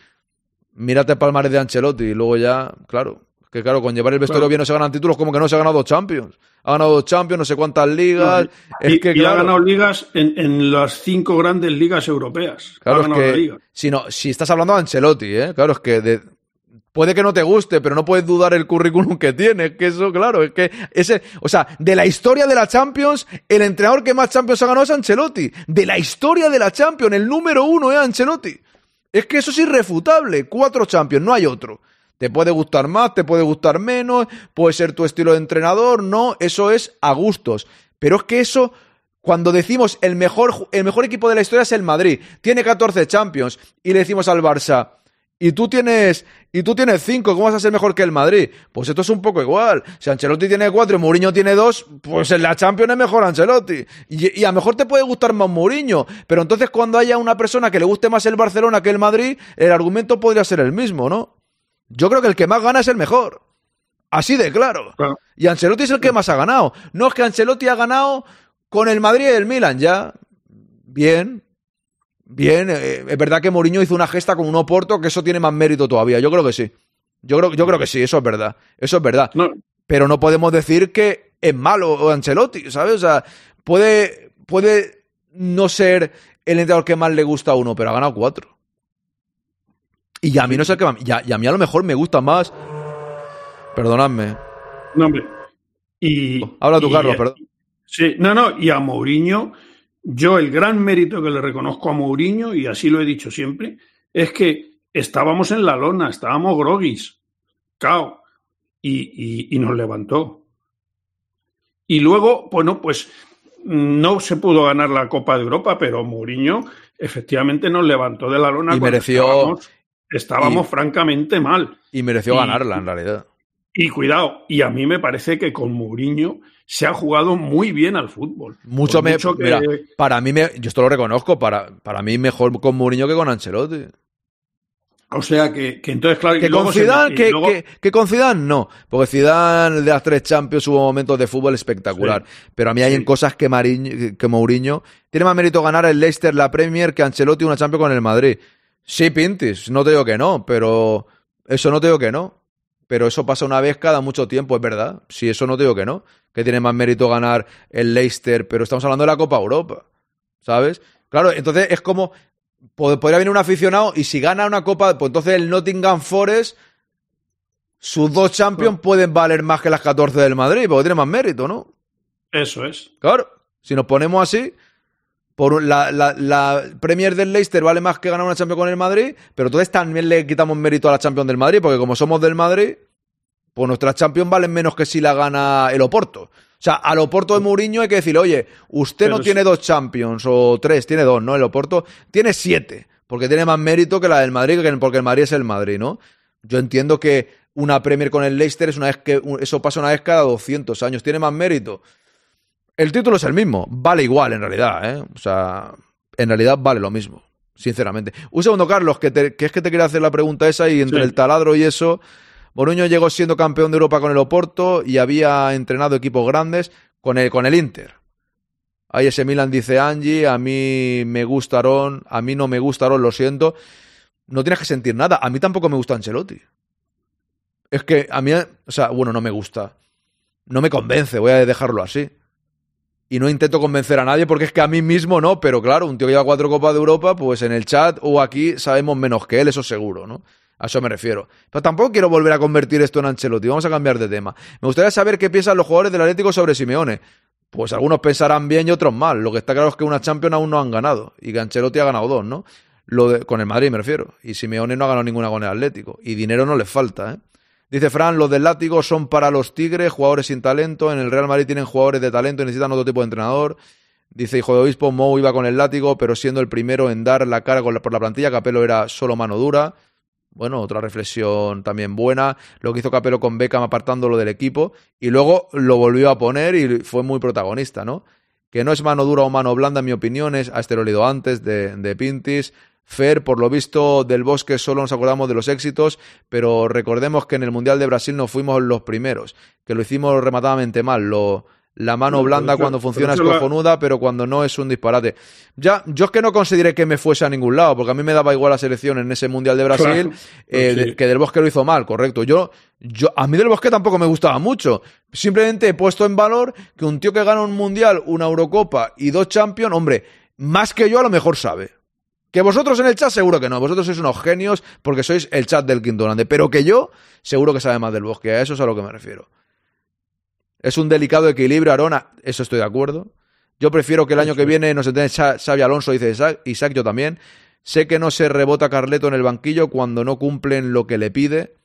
mírate el palmarés de Ancelotti y luego ya, claro, que claro, con llevar el vestuario Claro. bien no se ganan títulos, como que no se ha ganado dos Champions. Ha ganado dos Champions, no sé cuántas ligas. es y, que, y claro, ha ganado ligas en, en las cinco grandes ligas europeas. Claro, ha es ganado la que liga. si, no, si estás hablando de Ancelotti, ¿eh? claro, es que de- puede que no te guste, pero no puedes dudar el currículum que tiene. Es que eso, claro, es que ese, o sea, de la historia de la Champions, el entrenador que más Champions ha ganado es Ancelotti. De la historia de la Champions, el número uno es Ancelotti. Es que eso es irrefutable. Cuatro Champions, no hay otro. Te puede gustar más, te puede gustar menos, puede ser tu estilo de entrenador, no, eso es a gustos. Pero es que eso, cuando decimos el mejor, el mejor equipo de la historia es el Madrid, tiene 14 Champions, y le decimos al Barça, y tú tienes, y tú tienes 5, ¿cómo vas a ser mejor que el Madrid? Pues esto es un poco igual. Si Ancelotti tiene 4 y Mourinho tiene 2, pues en la Champions es mejor Ancelotti. Y, y a lo mejor te puede gustar más Mourinho, pero entonces cuando haya una persona que le guste más el Barcelona que el Madrid, el argumento podría ser el mismo, ¿no? Yo creo que el que más gana es el mejor. Así de claro. Claro. Y Ancelotti es el que más ha ganado. No es que Ancelotti ha ganado con el Madrid y el Milan, ya. Bien. Bien. eh, es verdad que Mourinho hizo una gesta con un Oporto, que eso tiene más mérito todavía. Yo creo que sí. Yo creo, yo creo que sí, eso es verdad. Eso es verdad. No, Pero no podemos decir que es malo Ancelotti, ¿sabes? O sea, puede, puede no ser el entrenador que más le gusta a uno, pero ha ganado cuatro. Y a mí no sé qué. Y a, y a mí a lo mejor me gusta más. Perdonadme. no, hombre. Y, Habla tú, y- Carlos, perdón. Sí, no, no, y a Mourinho, yo el gran mérito que le reconozco a Mourinho, y así lo he dicho siempre, es que estábamos en la lona, estábamos groguis, cao, y, y- nos levantó. Y luego, bueno, pues no se pudo ganar la Copa de Europa, pero Mourinho efectivamente nos levantó de la lona. Y mereció- Estábamos, estábamos y- francamente mal. Y mereció Y- ganarla, en realidad. Y cuidado, y a mí me parece que con Mourinho se ha jugado muy bien al fútbol. Mucho, me, mucho que- mira, para mí, me, yo esto lo reconozco, para, para mí mejor con Mourinho que con Ancelotti. O sea que, que entonces, claro, Que con Zidane, y que, luego- que- que con Zidane no, porque Zidane de las tres Champions hubo momentos de fútbol espectacular, pero a mí hay en cosas que, Mariño- que Mourinho tiene más mérito ganar el Leicester la Premier que Ancelotti una Champions con el Madrid. Sí, Pintis, no te digo que no, pero eso no te digo que no. Pero eso pasa una vez cada mucho tiempo, es verdad. Sí, eso no te digo que no. Que tiene más mérito ganar el Leicester, pero estamos hablando de la Copa Europa. ¿Sabes? Claro, entonces es como. pod- Podría venir un aficionado y si gana una Copa, pues entonces el Nottingham Forest, sus dos Champions pueden valer más que las 14 del Madrid, porque tiene más mérito, ¿no? Eso es. Claro, si nos ponemos así, por la, la- la Premier del Leicester vale más que ganar una Champions con el Madrid, pero entonces también le quitamos mérito a la Champions del Madrid, porque como somos del Madrid, pues nuestras Champions valen menos que si la gana el Oporto. O sea, al Oporto de Mourinho hay que decirle, oye, usted Pero no tiene dos Champions o tres, tiene dos, ¿no? El Oporto tiene siete, porque tiene más mérito que la del Madrid, que- porque el Madrid es el Madrid, ¿no? Yo entiendo que una Premier con el Leicester es una vez que eso pasa una vez cada 200 años, tiene más mérito. El título es el mismo, vale igual en realidad, ¿eh? O sea, en realidad vale lo mismo, sinceramente. Un segundo, Carlos, que, te- que es que te quería hacer la pregunta esa y entre Sí. el taladro y eso, Mourinho llegó siendo campeón de Europa con el Oporto y había entrenado equipos grandes con el, con el Inter. Ahí ese Milan dice Angie, a mí me gusta Aaron, a mí no me gusta Aaron, lo siento. No tienes que sentir nada, a mí tampoco me gusta Ancelotti. Es que a mí, o sea, bueno, no me gusta. No me convence, voy a dejarlo así. Y no intento convencer a nadie porque es que a mí mismo no, pero claro, un tío que lleva cuatro Copas de Europa, pues en el chat o aquí sabemos menos que él, eso seguro, ¿no? A eso me refiero. Pero tampoco quiero volver a convertir esto en Ancelotti, vamos a cambiar de tema. Me gustaría saber qué piensan los jugadores del Atlético sobre Simeone. Pues algunos pensarán bien y otros mal. Lo que está claro es que una Champions aún no han ganado y que Ancelotti ha ganado dos, ¿no? Lo de- con el Madrid me refiero. Y Simeone no ha ganado ninguna con el Atlético. Y dinero no les falta, ¿eh? Dice Fran, los del látigo son para los tigres, jugadores sin talento. En el Real Madrid tienen jugadores de talento y necesitan otro tipo de entrenador. Dice Hijo de Obispo, Mou iba con el látigo, pero siendo el primero en dar la cara por la plantilla, Capelo era solo mano dura. Bueno, otra reflexión también buena. Lo que hizo Capelo con Beckham apartándolo del equipo. Y luego lo volvió a poner y fue muy protagonista, ¿no? que no es mano dura o mano blanda, en mi opinión, es a este lo he leído antes de, de Pintis. Fer, por lo visto del bosque solo nos acordamos de los éxitos, pero recordemos que en el Mundial de Brasil no fuimos los primeros, que lo hicimos rematadamente mal. Lo, la mano blanda eso- cuando funciona es eso la- cojonuda, pero cuando no es un disparate. Ya, yo es que no consideré que me fuese a ningún lado, porque a mí me daba igual la selección en ese Mundial de Brasil Claro, eh, sí. de- que del Bosque lo hizo mal, correcto. Yo, yo, a mí del Bosque tampoco me gustaba mucho. Simplemente he puesto en valor que un tío que gana un Mundial, una Eurocopa y dos Champions, hombre, más que yo a lo mejor sabe. Que vosotros en el chat seguro que no, vosotros sois unos genios porque sois el chat del Quinto Grande, pero que yo seguro que sabe más del Bosque, a eso es a lo que me refiero. Es un delicado equilibrio, Arona, eso estoy de acuerdo. Yo prefiero que el año que viene nos entiende Xa- Xavi Alonso, dice Isaac, Isaac, yo también. Sé que no se rebota Carleto en el banquillo cuando no cumplen lo que le pide.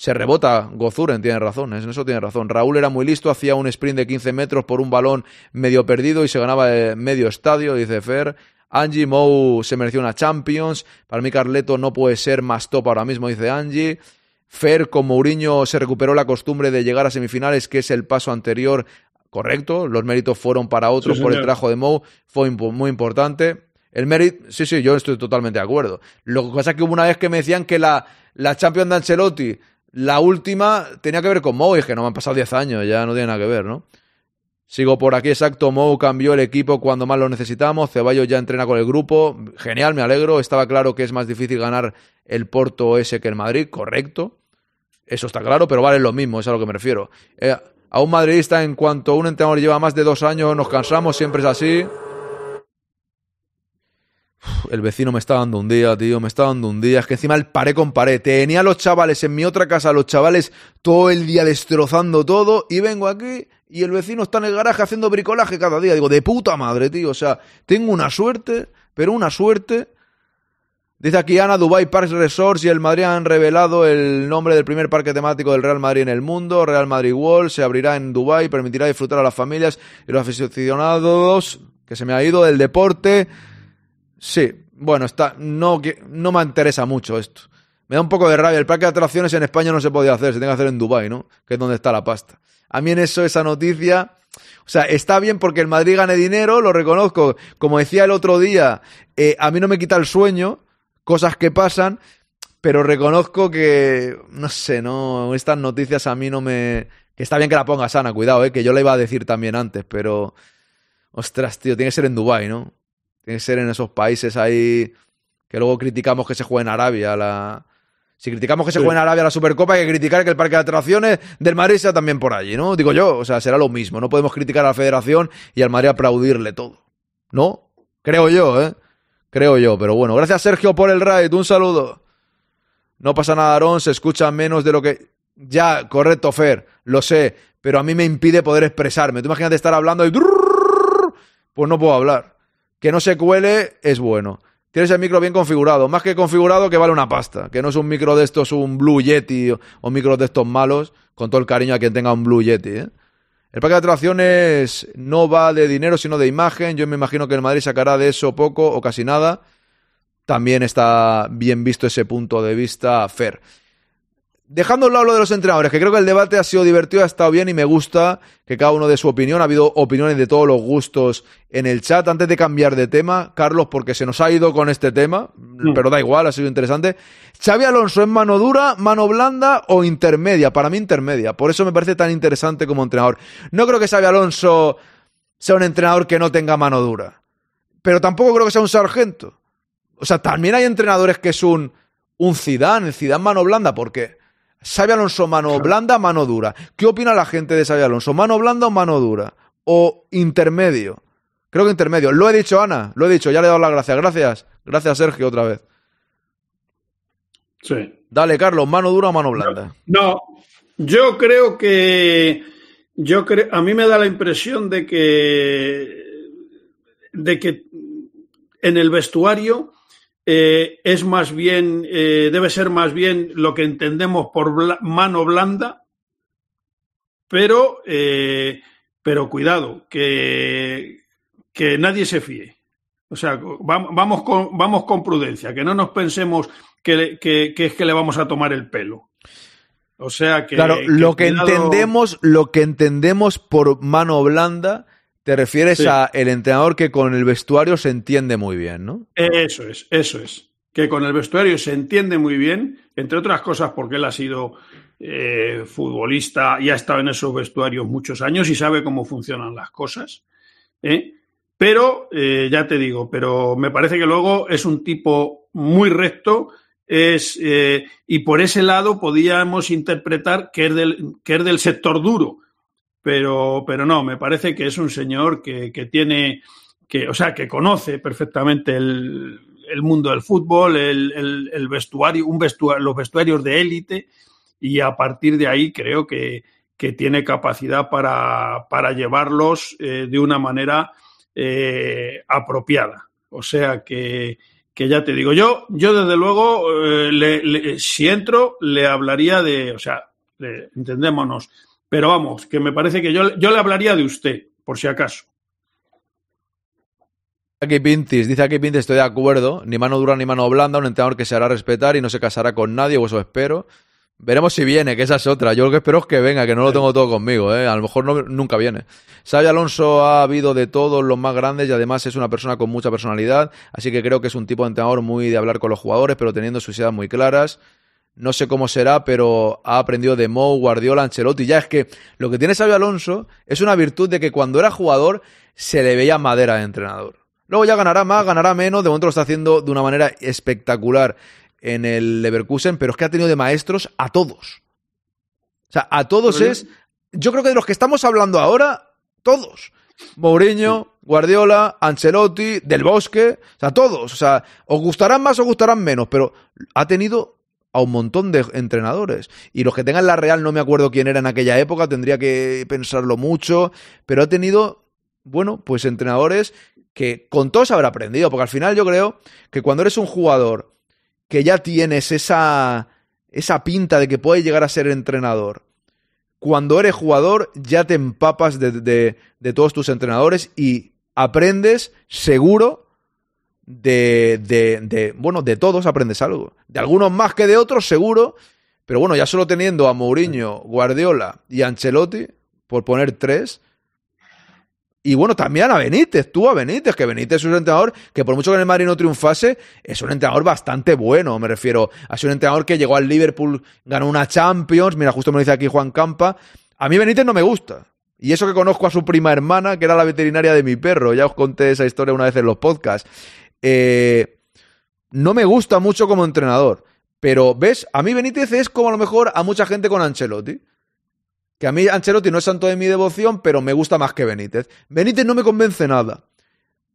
Se rebota Gozuren, tiene razón, en eso tiene razón. Raúl era muy listo, hacía un sprint de 15 metros por un balón medio perdido y se ganaba medio estadio, dice Fer. Angie Mou se mereció una Champions. Para mí Carleto no puede ser más top ahora mismo, dice Angie. Fer con Mourinho se recuperó la costumbre de llegar a semifinales, que es el paso anterior correcto. Los méritos fueron para otros Sí, por el trabajo de Mou. Fue muy importante. El mérito, sí, sí, yo estoy totalmente de acuerdo. Lo que pasa es que hubo una vez que me decían que la, la Champions de Ancelotti, la última, tenía que ver con es que no me han pasado 10 años, ya no tiene nada que ver, ¿no? Sigo por aquí, exacto. Mou cambió el equipo cuando más lo necesitamos. Ceballos ya entrena con el grupo. Genial, me alegro. Estaba claro que es más difícil ganar el Porto ese que el Madrid, correcto. Eso está claro, pero vale lo mismo, es a lo que me refiero. Eh, a un madridista, en cuanto un entrenador lleva más de dos años, nos cansamos, siempre es así. El vecino me está dando un día, tío, me está dando un día. Es que encima el paré con pared. Tenía a los chavales en mi otra casa, los chavales todo el día destrozando todo. Y vengo aquí y el vecino está en el garaje haciendo bricolaje cada día. Digo, de puta madre, tío. O sea, tengo una suerte, pero una suerte. Dice aquí Ana, Dubai Parks Resorts y el Madrid han revelado el nombre del primer parque temático del Real Madrid en el mundo. Real Madrid World se abrirá en Dubai, permitirá disfrutar a las familias y los aficionados que se me ha ido del deporte. Sí, bueno, está, no, no me interesa mucho esto. Me da un poco de rabia. El parque de atracciones en España no se podía hacer, se tiene que hacer en Dubai, ¿no? Que es donde está la pasta. A mí en eso, esa noticia, o sea, está bien porque el Madrid gane dinero, lo reconozco. Como decía el otro día, eh, a mí no me quita el sueño, cosas que pasan, pero reconozco que, no sé, no, estas noticias a mí no me... Que está bien que la ponga sana, cuidado, eh, que yo la iba a decir también antes, pero... Ostras, tío, tiene que ser en Dubai, ¿no? Tiene que ser en esos países ahí que luego criticamos que se juegue en Arabia la... Si criticamos que se Sí. juegue en Arabia la Supercopa, hay que criticar que el parque de atracciones del Madrid sea también por allí, ¿no? Digo yo, o sea, será lo mismo. No podemos criticar a la federación y al Madrid aplaudirle todo. ¿No? Creo yo, ¿eh? Creo yo, pero bueno. Gracias, Sergio, por el raid. Un saludo. No pasa nada, Aarón. Se escucha menos de lo que... Ya, correcto, Fer. Lo sé. Pero a mí me impide poder expresarme. Tú imagínate estar hablando y... Pues no puedo hablar. Que no se cuele es bueno. Tienes el micro bien configurado. Más que configurado que vale una pasta. Que no es un micro de estos, un Blue Yeti o, o micros de estos malos. Con todo el cariño a quien tenga un Blue Yeti, ¿eh? El parque de atracciones no va de dinero, sino de imagen. Yo me imagino que el Madrid sacará de eso poco o casi nada. También está bien visto ese punto de vista, Fer. Dejando a un lado lo de los entrenadores, que creo que el debate ha sido divertido, ha estado bien y me gusta que cada uno dé su opinión. Ha habido opiniones de todos los gustos en el chat. Antes de cambiar de tema, Carlos, porque se nos ha ido con este tema, pero da igual, ha sido interesante. Xavi Alonso es mano dura, mano blanda o intermedia. Para mí intermedia. Por eso me parece tan interesante como entrenador. No creo que Xavi Alonso sea un entrenador que no tenga mano dura. Pero tampoco creo que sea un sargento. O sea, también hay entrenadores que es un, un Zidane, el Zidane mano blanda, ¿por qué? Xavi Alonso mano blanda, mano dura. ¿Qué opina la gente de Xavi Alonso? ¿Mano blanda o mano dura? ¿O intermedio? Creo que intermedio. Lo he dicho, Ana, lo he dicho, ya le he dado las gracias. Gracias. Gracias, Sergio, otra vez. Sí. Dale, Carlos, mano dura o mano blanda. No, yo creo que yo creo, a mí me da la impresión de que de que en el vestuario eh, es más bien eh, debe ser más bien lo que entendemos por bla- mano blanda, pero eh, pero cuidado que que nadie se fíe. O sea, vam- vamos con, vamos con prudencia, que no nos pensemos que, que- que es que le vamos a tomar el pelo. O sea que. claro, lo que cuidado- entendemos, lo que entendemos por mano blanda, te refieres Sí. a el entrenador que con el vestuario se entiende muy bien, ¿no? Eso es, eso es. Que con el vestuario se entiende muy bien, entre otras cosas porque él ha sido eh, futbolista y ha estado en esos vestuarios muchos años y sabe cómo funcionan las cosas. ¿eh? Pero, eh, ya te digo, pero me parece que luego es un tipo muy recto. Es, eh, y por ese lado podíamos interpretar que es del, que es del sector duro, pero, pero no, me parece que es un señor que, que tiene, que, o sea, que conoce perfectamente el, el mundo del fútbol, el, el- el vestuario, un vestuario, los vestuarios de élite, y a partir de ahí creo que, que tiene capacidad para, para llevarlos eh, de una manera eh, apropiada. O sea que, que ya te digo, yo, yo desde luego, eh, le- le- si entro, le hablaría de, o sea, le- entendémonos, pero vamos, que me parece que yo, yo le hablaría de usted, por si acaso. Aquí Pintis, dice aquí Pintis, estoy de acuerdo, ni mano dura ni mano blanda, un entrenador que se hará respetar y no se casará con nadie, o eso espero. Veremos si viene, que esa es otra. Yo lo que espero es que venga, que no lo tengo todo conmigo, ¿eh? A lo mejor no- nunca viene. Xavi Alonso ha habido de todos los más grandes y además es una persona con mucha personalidad, así que creo que es un tipo de entrenador muy de hablar con los jugadores, pero teniendo sus ideas muy claras. No sé cómo será, pero ha aprendido de Mou, Guardiola, Ancelotti. Ya es que lo que tiene Xavi Alonso es una virtud de que cuando era jugador se le veía madera de entrenador. Luego ya ganará más, ganará menos. De momento lo está haciendo de una manera espectacular en el Leverkusen, pero es que ha tenido de maestros a todos. O sea, a todos Pero es. Yo creo que de los que estamos hablando ahora, todos. Mourinho, Guardiola, Ancelotti, Del Bosque, o sea, todos. O sea, os gustarán más o gustarán menos, pero ha tenido a un montón de entrenadores. Y los que tengan la Real, no me acuerdo quién era en aquella época, tendría que pensarlo mucho, pero ha tenido, bueno, pues entrenadores que con todos habrá aprendido, porque al final yo creo que cuando eres un jugador que ya tienes esa, esa pinta de que puedes llegar a ser entrenador, cuando eres jugador ya te empapas de, de- de todos tus entrenadores y aprendes seguro de, de, de, bueno, de todos aprendes algo. De algunos más que de otros, seguro, pero bueno, ya solo teniendo a Mourinho, Guardiola y Ancelotti, por poner tres, y bueno, también a Benítez, tú a Benítez, que Benítez es un entrenador que por mucho que en el Madrid no triunfase, es un entrenador bastante bueno, me refiero. Ha sido un entrenador que llegó al Liverpool, ganó una Champions, mira, justo me lo dice aquí Juan Campa. A mí Benítez no me gusta. Y eso que conozco a su prima hermana, que era la veterinaria de mi perro, ya os conté esa historia una vez en los podcasts. Eh, no me gusta mucho como entrenador. Pero, ¿ves? A mí Benítez es como a lo mejor a mucha gente con Ancelotti. Que a mí Ancelotti no es santo de mi devoción, pero me gusta más que Benítez. Benítez no me convence nada.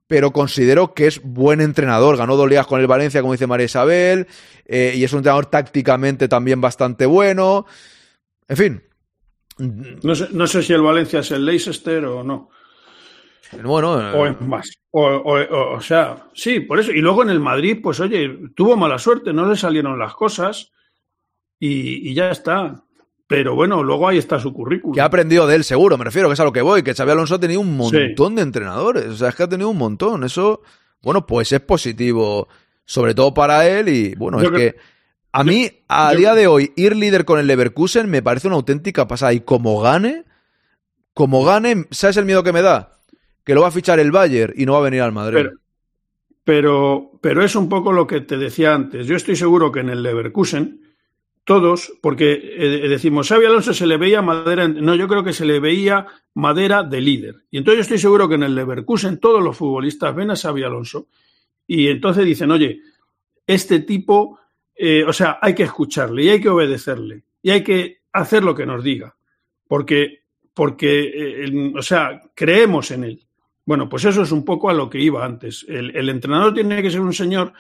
Pero considero que es buen entrenador. Ganó dos ligas con el Valencia, como dice María Isabel. eh, y es un entrenador tácticamente también bastante bueno. En fin. No sé, no sé si el Valencia es el Leicester o no. Bueno, O es más. O, o- o- o sea, sí, por eso. Y luego en el Madrid, pues oye, tuvo mala suerte, no le salieron las cosas y, y ya está. Pero bueno, luego ahí está su currículum. que ha aprendido de él, seguro, me refiero, que es a lo que voy, que Xabi Alonso ha tenido un montón de entrenadores, o sea, es que ha tenido un montón, eso, bueno, pues es positivo, sobre todo para él, y bueno, Yo es creo- que a mí, a yo- día de hoy, ir líder con el Leverkusen me parece una auténtica pasada, y como gane, como gane, ¿sabes el miedo que me da? Que lo va a fichar el Bayern y no va a venir al Madrid. Pero, pero, es un poco lo que te decía antes. Yo estoy seguro que en el Leverkusen, todos, porque eh, decimos, Xavi Alonso se le veía madera, no, yo creo que se le veía madera de líder. Y entonces yo estoy seguro que en el Leverkusen todos los futbolistas ven a Xavi Alonso y entonces dicen, oye, este tipo, eh, o sea, hay que escucharle y hay que obedecerle y hay que hacer lo que nos diga, porque, porque eh, o sea, creemos en él. Bueno, pues eso es un poco a lo que iba antes. El, el entrenador tiene que ser un señor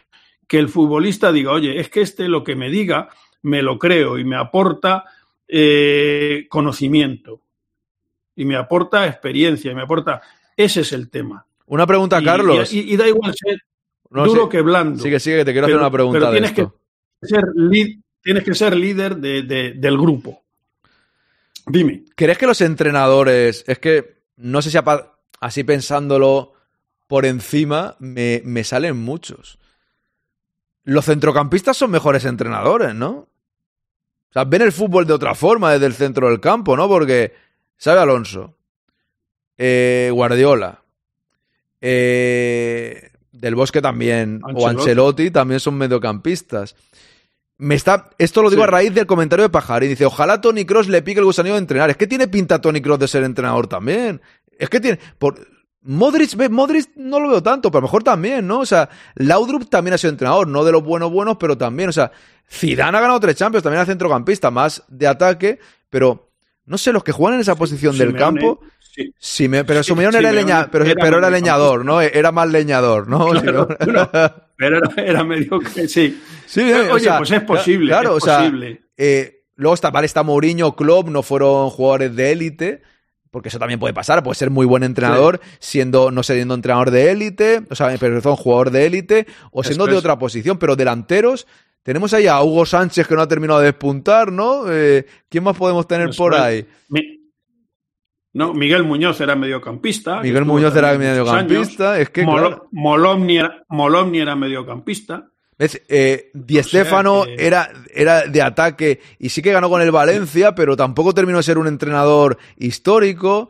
que el futbolista diga, oye, es que este lo que me diga me lo creo y me aporta eh, conocimiento y me aporta experiencia y me aporta. Ese es el tema. Una pregunta, Y- Carlos. Y, y da igual ser No, duro sí. que blando. Sigue, sigue, que te quiero Pero- hacer una pregunta pero de tienes esto. que ser, tienes que ser líder de- de- del grupo. Dime. ¿Crees que los entrenadores, es que no sé si apa- así pensándolo por encima, me, me salen muchos? Los centrocampistas son mejores entrenadores, ¿no? O sea, ven el fútbol de otra forma desde el centro del campo, ¿no? Porque, ¿sabe Alonso? eh, Guardiola, eh, Del Bosque también, o Ancelotti. Ancelotti también son mediocampistas. Me está, esto lo digo Sí. a raíz del comentario de Pajarín. Dice, ojalá Tony Cross le pique el gusanillo de entrenar. Es que tiene pinta Tony Cross de ser entrenador también. Es que tiene. Por, Modric, Modric no lo veo tanto, pero a lo mejor también, ¿no? O sea, Laudrup también ha sido entrenador, no de los buenos buenos, pero también, o sea, Zidane ha ganado tres Champions, también era centrocampista, más de ataque, pero no sé, los que juegan en esa posición del Simeone, campo, sí. sí, me- pero Sí, Simeone era, leña, pero, era pero era mediocampista. leñador, ¿no? Era más leñador, ¿no? Claro, pero era, era medio que sí. Sí, Pero, eh, oye, sea, pues es posible, Claro, es o sea, posible. eh, luego está, vale, está Mourinho, Klopp, no fueron jugadores de élite, porque eso también puede pasar, puede ser muy buen entrenador, siendo, no siendo entrenador de élite, o sea, pero son jugador de élite, o siendo de otra posición, pero delanteros, tenemos ahí a Hugo Sánchez que no ha terminado de despuntar, ¿no? Eh, ¿Quién más podemos tener Eso por ahí? Mi- no, Miguel Muñoz era mediocampista. Miguel Muñoz era mediocampista, es que, Molo- claro. Molomni, era, Molomni era mediocampista. ¿Ves? Eh, Di O sea Stéfano que- era, era de ataque y sí que ganó con el Valencia, pero tampoco terminó de ser un entrenador histórico.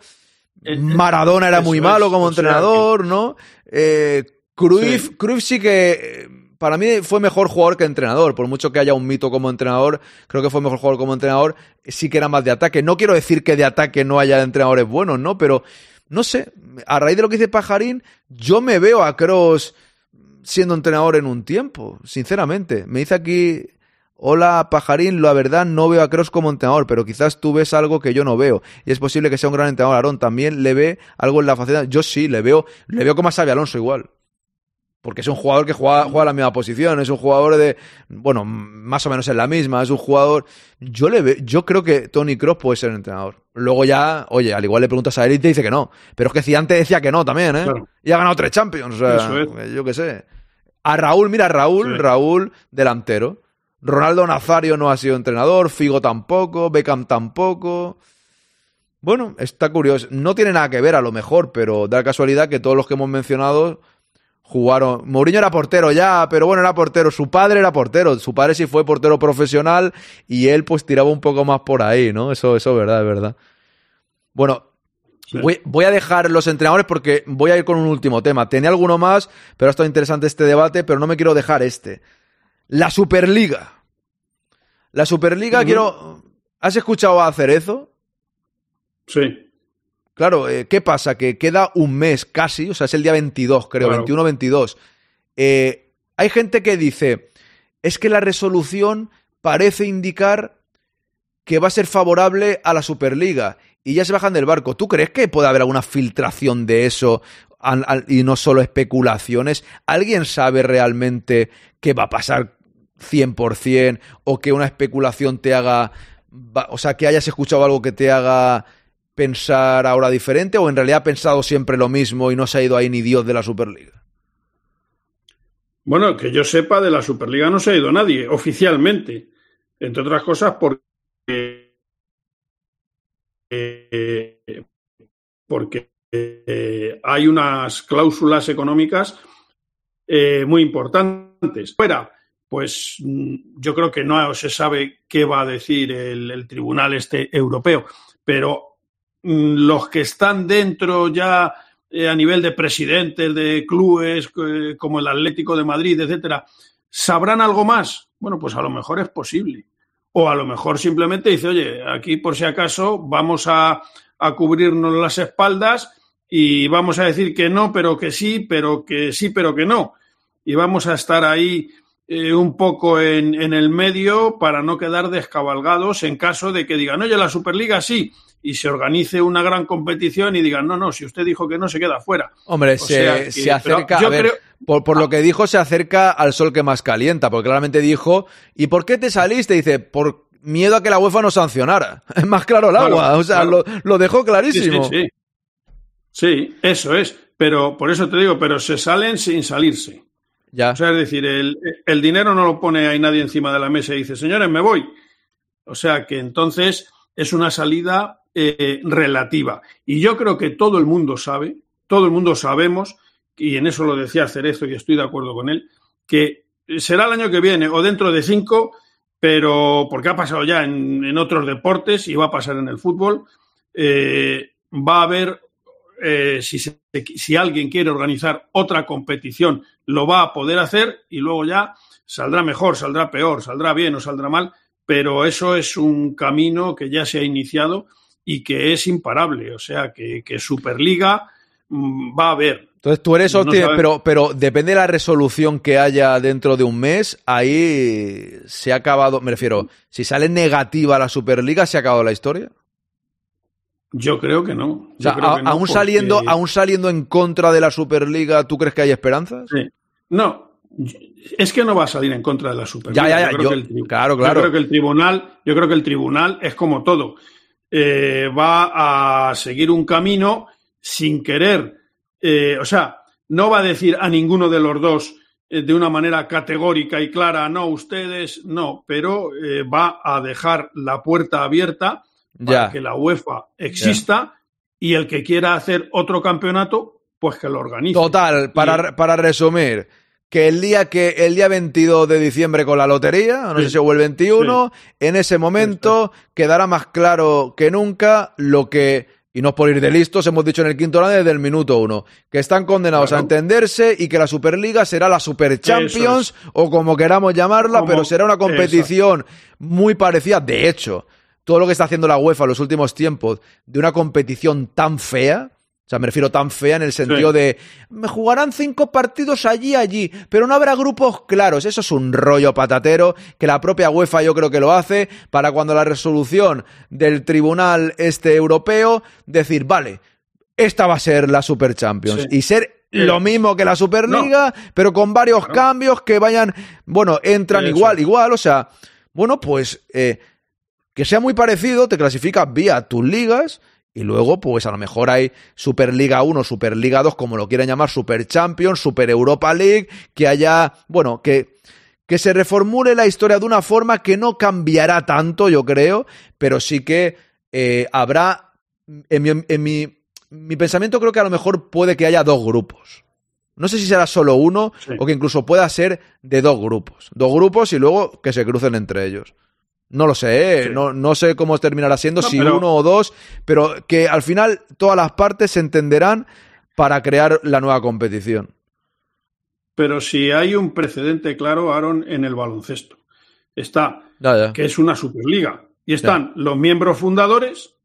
Eh, Maradona era eso muy malo como entrenador, ¿no? Eh, Cruyff, Sí. Cruyff sí que eh, para mí fue mejor jugador que entrenador, por mucho que haya un mito como entrenador, creo que fue mejor jugador como entrenador, sí que era más de ataque. No quiero decir que de ataque no haya entrenadores buenos, ¿no? Pero no sé, a raíz de lo que dice Pajarín, yo me veo a Cross siendo entrenador en un tiempo, sinceramente. Me dice aquí, hola Pajarín, la verdad no veo a Cross como entrenador, pero quizás tú ves algo que yo no veo. Y es posible que sea un gran entrenador, Aarón. También le ve algo en la faceta. Yo sí, le veo, le veo como a Xabi Alonso igual. Porque es un jugador que juega, juega la misma posición, es un jugador de, bueno, más o menos en la misma, es un jugador. Yo le ve- yo creo que Tony Cross puede ser entrenador. Luego ya, oye, al igual le preguntas a él y te dice que no. Pero es que Zidane te decía que no también, ¿eh? Claro. Y ha ganado tres Champions, o sea, es. yo qué sé. A Raúl, mira, Raúl, Sí. Raúl, delantero. Ronaldo Nazario no ha sido entrenador, Figo tampoco, Beckham tampoco. Bueno, está curioso. No tiene nada que ver a lo mejor, pero da la casualidad que todos los que hemos mencionado jugaron. Mourinho era portero ya, pero bueno, era portero. Su padre era portero. Su padre sí fue portero profesional y él pues tiraba un poco más por ahí, ¿no? Eso, eso es verdad, es verdad. Bueno, Sí. voy, voy a dejar los entrenadores porque voy a ir con un último tema. Tenía alguno más, pero ha estado interesante este debate, pero no me quiero dejar este. La Superliga. La Superliga, quiero. ¿Has escuchado a Cerezo? Sí. Claro, eh, ¿qué pasa? Que queda un mes casi, o sea, es el día 22, creo, Claro. 21-22. Eh, hay gente que dice, es que la resolución parece indicar que va a ser favorable a la Superliga y ya se bajan del barco. ¿Tú crees que puede haber alguna filtración de eso y no solo especulaciones? ¿Alguien sabe realmente qué va a pasar 100% o que una especulación te haga, o sea, que hayas escuchado algo que te haga pensar ahora diferente o en realidad ha pensado siempre lo mismo y no se ha ido ahí ni Dios de la Superliga? Bueno, que yo sepa, de la Superliga no se ha ido nadie, oficialmente. Entre otras cosas, porque. Eh, porque eh, hay unas cláusulas económicas eh, muy importantes. Fuera, pues mm, yo creo que no se sabe qué va a decir el, tribunal este europeo, pero mm, los que están dentro ya a nivel de presidentes de clubes como el Atlético de Madrid, etcétera, ¿sabrán algo más? Bueno, pues a lo mejor es posible. O a lo mejor simplemente dice, oye, aquí por si acaso vamos a, a cubrirnos las espaldas y vamos a decir que no, pero que sí, pero que sí, pero que no. Y vamos a estar ahí eh, un poco en, en el medio para no quedar descabalgados en caso de que digan, oye, la Superliga sí, y se organice una gran competición y digan, no, no, si usted dijo que no, se queda fuera. Hombre, O se, sea que- se acerca. yo a ver, creo- por, por lo que dijo, se acerca al sol que más calienta, porque claramente dijo, ¿y por qué te saliste? Dice, por miedo a que la UEFA nos sancionara. Es más claro el agua, Claro, o sea, claro. lo, lo dejó clarísimo. Sí, sí, sí. Sí, eso es. Pero por eso te digo, pero se salen sin salirse. Ya. O sea, es decir, el, el dinero no lo pone ahí nadie encima de la mesa y dice, señores, me voy. O sea que entonces es una salida eh, relativa. Y yo creo que todo el mundo sabe, todo el mundo sabemos, y en eso lo decía Cerezo y estoy de acuerdo con él, que será el año que viene o dentro de cinco, pero porque ha pasado ya en, en otros deportes y va a pasar en el fútbol, eh, va a haber eh, si, si alguien quiere organizar otra competición, lo va a poder hacer y luego ya saldrá mejor, saldrá peor, saldrá bien o saldrá mal, pero eso es un camino que ya se ha iniciado y que es imparable. O sea, que, que Superliga va a haber. Entonces tú eres No optimista, sabemos. pero, pero depende de la resolución que haya dentro de un mes, ahí se ha acabado, me refiero, si sale negativa la Superliga, ¿se ha acabado la historia? Yo creo que no. O sea, creo a- que no, aún, porque- saliendo, aún saliendo en contra de la Superliga, ¿tú crees que hay esperanzas? Sí. No, es que no va a salir en contra de la Superliga. Ya, ya, ya, creo yo- que el tri- claro, Yo claro. creo que el tribunal, yo creo que el tribunal es como todo. Eh, va a seguir un camino sin querer, eh, o sea, no va a decir a ninguno de los dos eh, de una manera categórica y clara, no, ustedes, no, pero eh, va a dejar la puerta abierta para Ya. que la UEFA exista y el que quiera hacer otro campeonato, pues que lo organice. Total, para, para resumir, que el día que el día 22 de diciembre con la lotería, no sé si fue el 21, en ese momento quedará más claro que nunca lo que y no por ir de listos, hemos dicho en el quinto grande desde el minuto uno, que están condenados Claro. a entenderse y que la Superliga será la Super Champions o como queramos llamarla, Como- pero será una competición muy parecida. De hecho, todo lo que está haciendo la UEFA en los últimos tiempos de una competición tan fea, o sea, me refiero tan fea en el sentido Sí. de me jugarán cinco partidos allí, allí, pero no habrá grupos claros. Eso es un rollo patatero que la propia UEFA yo creo que lo hace para cuando la resolución del tribunal este europeo decir, vale, esta va a ser la Super Champions Sí. y ser lo mismo que la Superliga, pero con varios cambios que vayan, bueno, entran igual, igual, o sea, bueno, pues eh, que sea muy parecido, te clasificas vía tus ligas y luego, pues a lo mejor hay Superliga 1, Superliga 2, como lo quieran llamar, Super Champions, Super Europa League, que haya, bueno, que, que se reformule la historia de una forma que no cambiará tanto, yo creo, pero sí que eh, habrá, en mi, en mi, mi pensamiento creo que a lo mejor puede que haya dos grupos. No sé si será solo uno Sí. o que incluso pueda ser de dos grupos. Dos grupos y luego que se crucen entre ellos. No lo sé, ¿eh? Sí. no, no sé cómo terminará siendo, No, si pero- uno o dos, pero que al final todas las partes se entenderán para crear la nueva competición. Pero si hay un precedente claro, Aaron, en el baloncesto. Está Ya, ya. que es una Superliga. Y están los miembros fundadores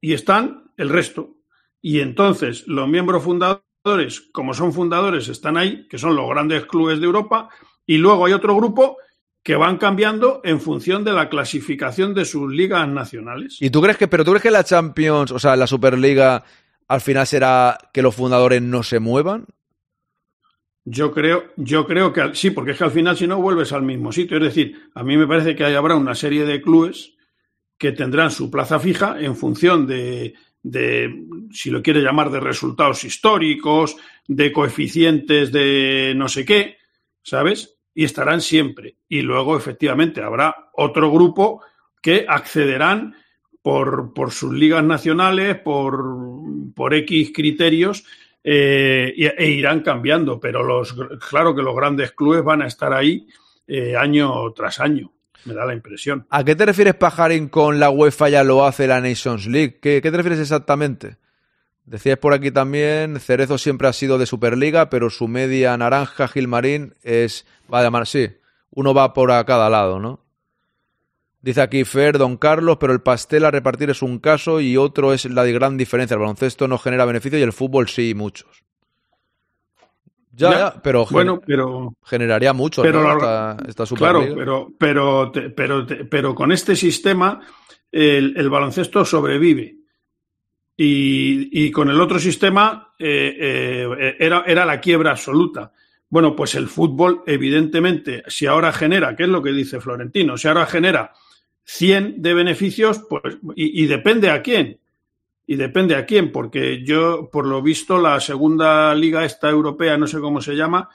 y están el resto. Y entonces los miembros fundadores, como son fundadores, están ahí, que son los grandes clubes de Europa, y luego hay otro grupo que van cambiando en función de la clasificación de sus ligas nacionales. ¿Y tú crees que, pero tú crees que la Champions, o sea, la Superliga, al final será que los fundadores no se muevan? Yo creo, yo creo que sí, porque es que al final si no vuelves al mismo sitio. Es decir, a mí me parece que ahí habrá una serie de clubes que tendrán su plaza fija en función de, de, si lo quiere llamar, de resultados históricos, de coeficientes de no sé qué, ¿sabes? Y estarán siempre. Y luego, efectivamente, habrá otro grupo que accederán por, por sus ligas nacionales, por, por X criterios, eh, e irán cambiando. Pero los, claro que los grandes clubes van a estar ahí eh, año tras año, me da la impresión. ¿A qué te refieres, Pajarín, con la UEFA ya lo hace la Nations League? ¿Qué, qué te refieres exactamente? Decías por aquí también, Cerezo siempre ha sido de Superliga, pero su media naranja, Gilmarín, es, va a llamar, sí, uno va por a cada lado, ¿no? Dice aquí Fer, Don Carlos, pero el pastel a repartir es un caso y otro es la gran diferencia. El baloncesto no genera beneficio y el fútbol sí, muchos. Ya, Ya, ya, pero Bueno, pero generaría mucho, pero ¿no? Esta, esta Claro, pero, pero, te- pero, te- pero con este sistema el, el baloncesto sobrevive. Y, con el otro sistema eh, eh, era, era la quiebra absoluta. Bueno, pues el fútbol, evidentemente, si ahora genera, ¿qué es lo que dice Florentino? Si ahora genera 100 de beneficios, pues, y, y depende a quién. Y depende a quién, porque yo, por lo visto, la segunda liga esta europea, no sé cómo se llama,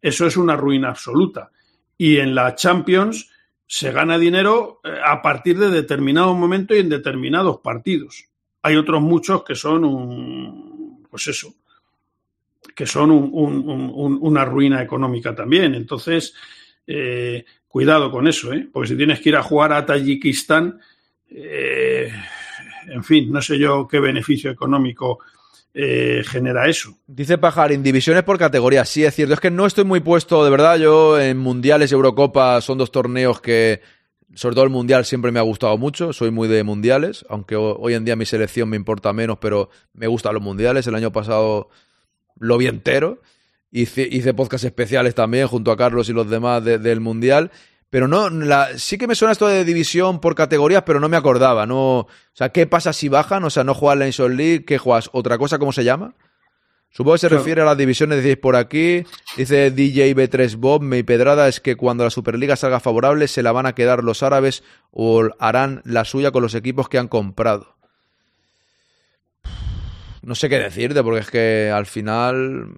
eso es una ruina absoluta. Y en la Champions se gana dinero eh, a partir de determinado momento y en determinados partidos. Hay otros muchos que son un, pues eso, que son un- un- un- un- una ruina económica también. Entonces, eh, cuidado con eso, ¿eh? porque si tienes que ir a jugar a Tayikistán, eh, en fin, no sé yo qué beneficio económico eh, genera eso. Dice Pajarín, divisiones por categorías. Sí, es cierto. Es que no estoy muy puesto, de verdad. Yo en Mundiales y Eurocopa son dos torneos que, sobre todo el Mundial, siempre me ha gustado mucho. Soy muy de Mundiales, aunque hoy en día mi selección me importa menos, pero me gustan los Mundiales. El año pasado lo vi entero. Hice, hice podcast especiales también junto a Carlos y los demás del Mundial. Pero no, la, sí que me suena esto de división por categorías, pero no me acordaba. No, o sea, ¿qué pasa si bajan? O sea, no juegas la Nation League, ¿qué juegas? ¿Otra cosa? ¿Cómo se llama? Supongo que se refiere a las divisiones, decís por aquí. Dice DJ B3 Bob, mi pedrada es que cuando la Superliga salga favorable se la van a quedar los árabes o harán la suya con los equipos que han comprado. No sé qué decirte, porque es que al final...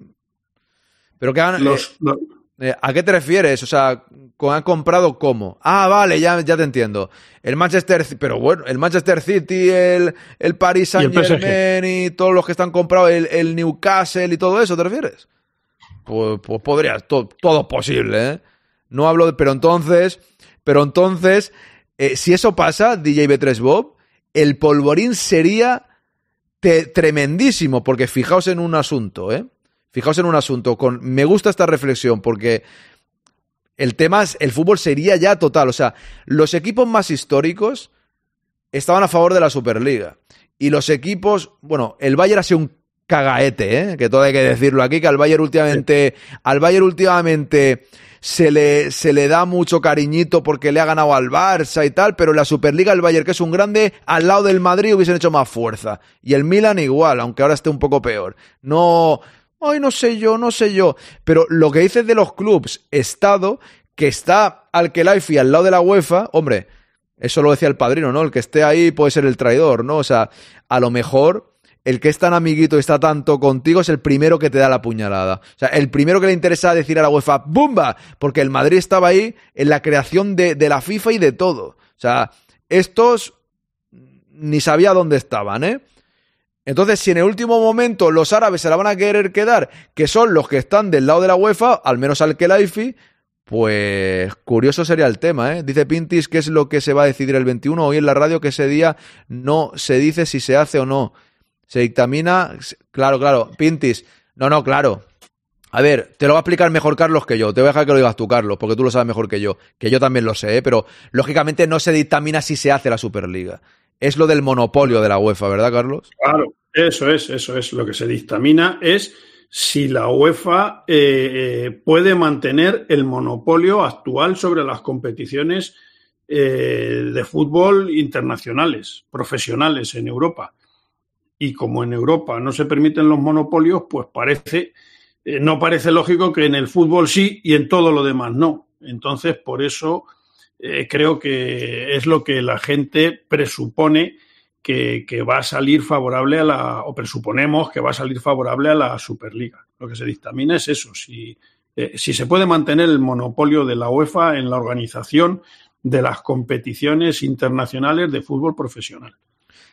Pero que han... Los, eh, eh, ¿A qué te refieres? O sea, ¿han comprado cómo? Ah, vale, ya, ya te entiendo. El Manchester, pero bueno, el Manchester City, el, el Paris Saint Germain y, todos los que están comprados, el, Newcastle y todo eso, ¿te refieres? Pues, pues podría, todo es posible, ¿eh? No hablo de, pero entonces, pero entonces, eh, si eso pasa, DJ B3 Bob, el polvorín sería tremendísimo, porque fijaos en un asunto, ¿eh? Fijaos en un asunto, con, me gusta esta reflexión porque el tema es, el fútbol sería ya total, o sea, los equipos más históricos estaban a favor de la Superliga y los equipos, bueno, el Bayern ha sido un cagaete, ¿eh? que todo hay que decirlo aquí, que al Bayern últimamente, al Bayern últimamente se le, se le da mucho cariñito porque le ha ganado al Barça y tal, pero la Superliga el Bayern, que es un grande, al lado del Madrid hubiesen hecho más fuerza. Y el Milan igual, aunque ahora esté un poco peor. No, ay, no sé yo, no sé yo. Pero lo que dices de los clubs, Estado, que está al Kelaifi al lado de la UEFA, hombre, eso lo decía el padrino, ¿no? El que esté ahí puede ser el traidor, ¿no? O sea, a lo mejor el que es tan amiguito y está tanto contigo es el primero que te da la puñalada. O sea, el primero que le interesa decir a la UEFA, ¡bumba! Porque el Madrid estaba ahí en la creación de, de la FIFA y de todo. O sea, estos ni sabía dónde estaban, ¿eh? Entonces, si en el último momento los árabes se la van a querer quedar, que son los que están del lado de la UEFA, al menos al Kelaifi, pues curioso sería el tema, ¿eh? Dice Pintis qué es lo que se va a decidir el 21. Hoy en la radio que ese día no se dice si se hace o no. Se dictamina. Claro, claro. Pintis. No, no, claro. A ver, te lo va a explicar mejor Carlos que yo. Te voy a dejar que lo digas tú, Carlos, porque tú lo sabes mejor que yo. Que yo también lo sé, ¿eh? pero lógicamente no se dictamina si se hace la Superliga es lo del monopolio de la UEFA, ¿verdad, Carlos? Claro, eso es, eso es. Lo que se dictamina es si la UEFA eh, eh, puede mantener el monopolio actual sobre las competiciones eh, de fútbol internacionales, profesionales en Europa. Y como en Europa no se permiten los monopolios, pues parece, no parece lógico que en el fútbol sí y en todo lo demás no. Entonces, por eso eh, creo que es lo que la gente presupone que, va a salir favorable a la, o presuponemos que va a salir favorable a la Superliga. Lo que se dictamina es eso, si, eh, si se puede mantener el monopolio de la UEFA en la organización de las competiciones internacionales de fútbol profesional.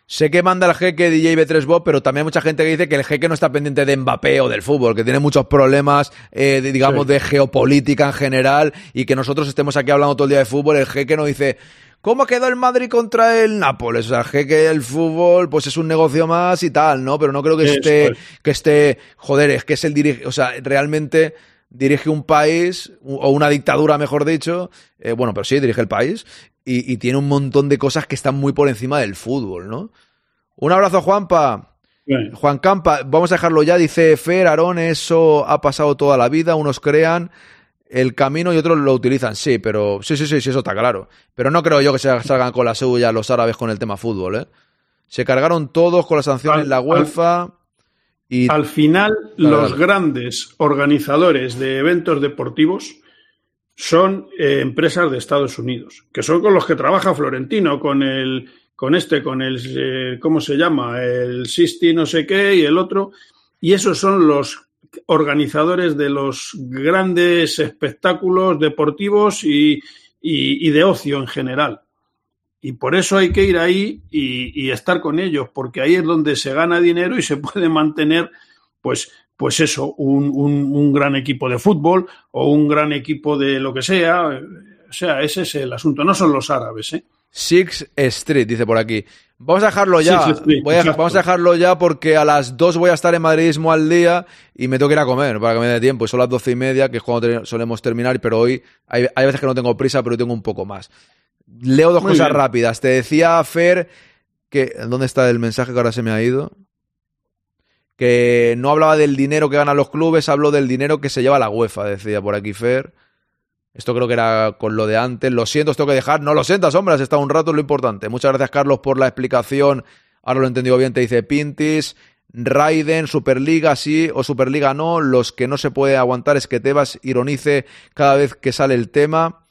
Sé que manda el jeque DJ B3 Bob, pero también hay mucha gente que dice que el jeque no está pendiente de Mbappé o del fútbol, que tiene muchos problemas, eh, digamos, de geopolítica en general, y que nosotros estemos aquí hablando todo el día de fútbol, el jeque nos dice, ¿Cómo quedó el Madrid contra el Nápoles? O sea, el jeque el fútbol, pues es un negocio más y tal, ¿no? Pero no creo que esté, que esté, joder, es que es el dirige, o sea, realmente dirige un país, o una dictadura, mejor dicho, eh, bueno, pero sí, dirige el país, y, tiene un montón de cosas que están muy por encima del fútbol, ¿no? Un abrazo, Juanpa. Juan Campa, vamos a dejarlo ya, dice Fer, Aarón, eso ha pasado toda la vida, unos crean el camino y otros lo utilizan, sí, pero sí, sí, sí, sí, eso está claro. Pero no creo yo que se salgan con la suya los árabes con el tema fútbol, ¿eh? Se cargaron todos con las sanciones en la UEFA. y... Al final, los grandes organizadores de eventos deportivos son eh, empresas de Estados Unidos, que son con los que trabaja Florentino, con el, con este, con el, eh, ¿cómo se llama? El Sisti no sé qué y el otro. Y esos son los organizadores de los grandes espectáculos deportivos y, y, de ocio en general. Y por eso hay que ir ahí y, y, estar con ellos, porque ahí es donde se gana dinero y se puede mantener, pues, pues eso, un, un, gran equipo de fútbol o un gran equipo de lo que sea. O sea, ese es el asunto. No son los árabes, ¿eh? Six Street, dice por aquí. Vamos a dejarlo ya. vamos a dejarlo ya porque a las 2 voy a estar en Madridismo al día y me tengo que ir a comer para que me dé tiempo. son las doce y media, que es cuando solemos terminar, pero hoy hay, veces que no tengo prisa, pero tengo un poco más. Leo dos cosas rápidas. Te decía Fer que. ¿Dónde está el mensaje que ahora se me ha ido? Que no hablaba del dinero que ganan los clubes, habló del dinero que se lleva la UEFA, decía por aquí Fer. Esto creo que era con lo de antes. Lo siento, os tengo que dejar. No lo sientas, hombre, has un rato, lo importante. Muchas gracias, Carlos, por la explicación. Ahora lo he entendido bien, te dice Pintis. Raiden, Superliga sí o Superliga no. Los que no se puede aguantar es que Tebas ironice cada vez que sale el tema.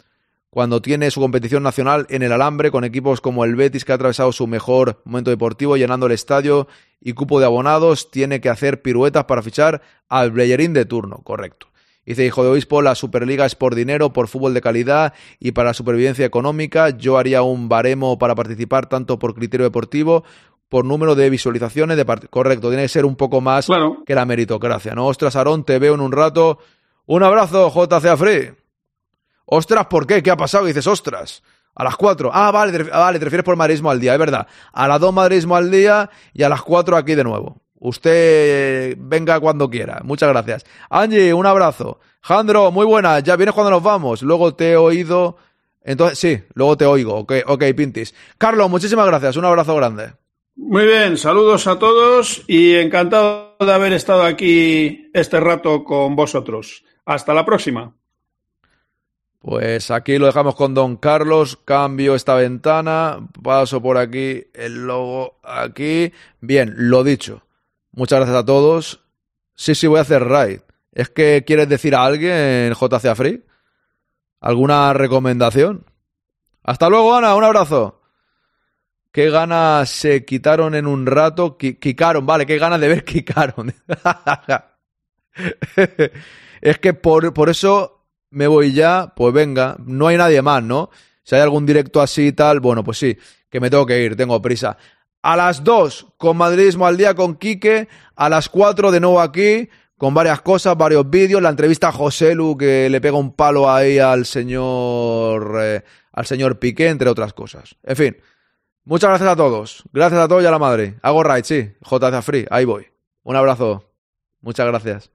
Cuando tiene su competición nacional en el alambre con equipos como el Betis que ha atravesado su mejor momento deportivo llenando el estadio y cupo de abonados, tiene que hacer piruetas para fichar al Blayerín de turno, correcto. Dice, hijo de obispo, la Superliga es por dinero, por fútbol de calidad y para supervivencia económica. Yo haría un baremo para participar tanto por criterio deportivo, por número de visualizaciones. De Correcto, tiene que ser un poco más que la meritocracia, ¿no? Ostras, Aarón, te veo en un rato. Un abrazo, JCA Free. Ostras, ¿por qué? ¿Qué ha pasado? dices, ostras. A las cuatro. Ah, vale, ah, vale, te refieres por madridismo al día, es verdad. A las dos madridismo al día y a las cuatro aquí de nuevo. Usted venga cuando quiera. Muchas gracias. Angie, un abrazo. Jandro, muy buena. Ya vienes cuando nos vamos. Luego te he oído. Entonces, sí, luego te oigo. Ok, ok, Pintis. Carlos, muchísimas gracias. Un abrazo grande. Muy bien, saludos a todos y encantado de haber estado aquí este rato con vosotros. Hasta la próxima. Pues aquí lo dejamos con Don Carlos. Cambio esta ventana. Paso por aquí el logo aquí. Bien, lo dicho. Muchas gracias a todos. Sí, sí, voy a hacer raid. ¿Es que quieres decir a alguien en JCA Free? ¿Alguna recomendación? Hasta luego, Ana. Un abrazo. ¿Qué ganas se quitaron en un rato? Quicaron, vale, qué ganas de ver Kikaron. es que por, por eso me voy ya, pues venga, no hay nadie más, ¿no? Si hay algún directo así y tal, bueno, pues sí, que me tengo que ir, tengo prisa. A las 2 con Madridismo al día con Quique. A las 4 de nuevo aquí con varias cosas, varios vídeos. La entrevista a José Lu que le pega un palo ahí al señor, eh, al señor Piqué, entre otras cosas. En fin, muchas gracias a todos. Gracias a todos y a la madre. Hago right, sí. JZ Free, ahí voy. Un abrazo. Muchas gracias.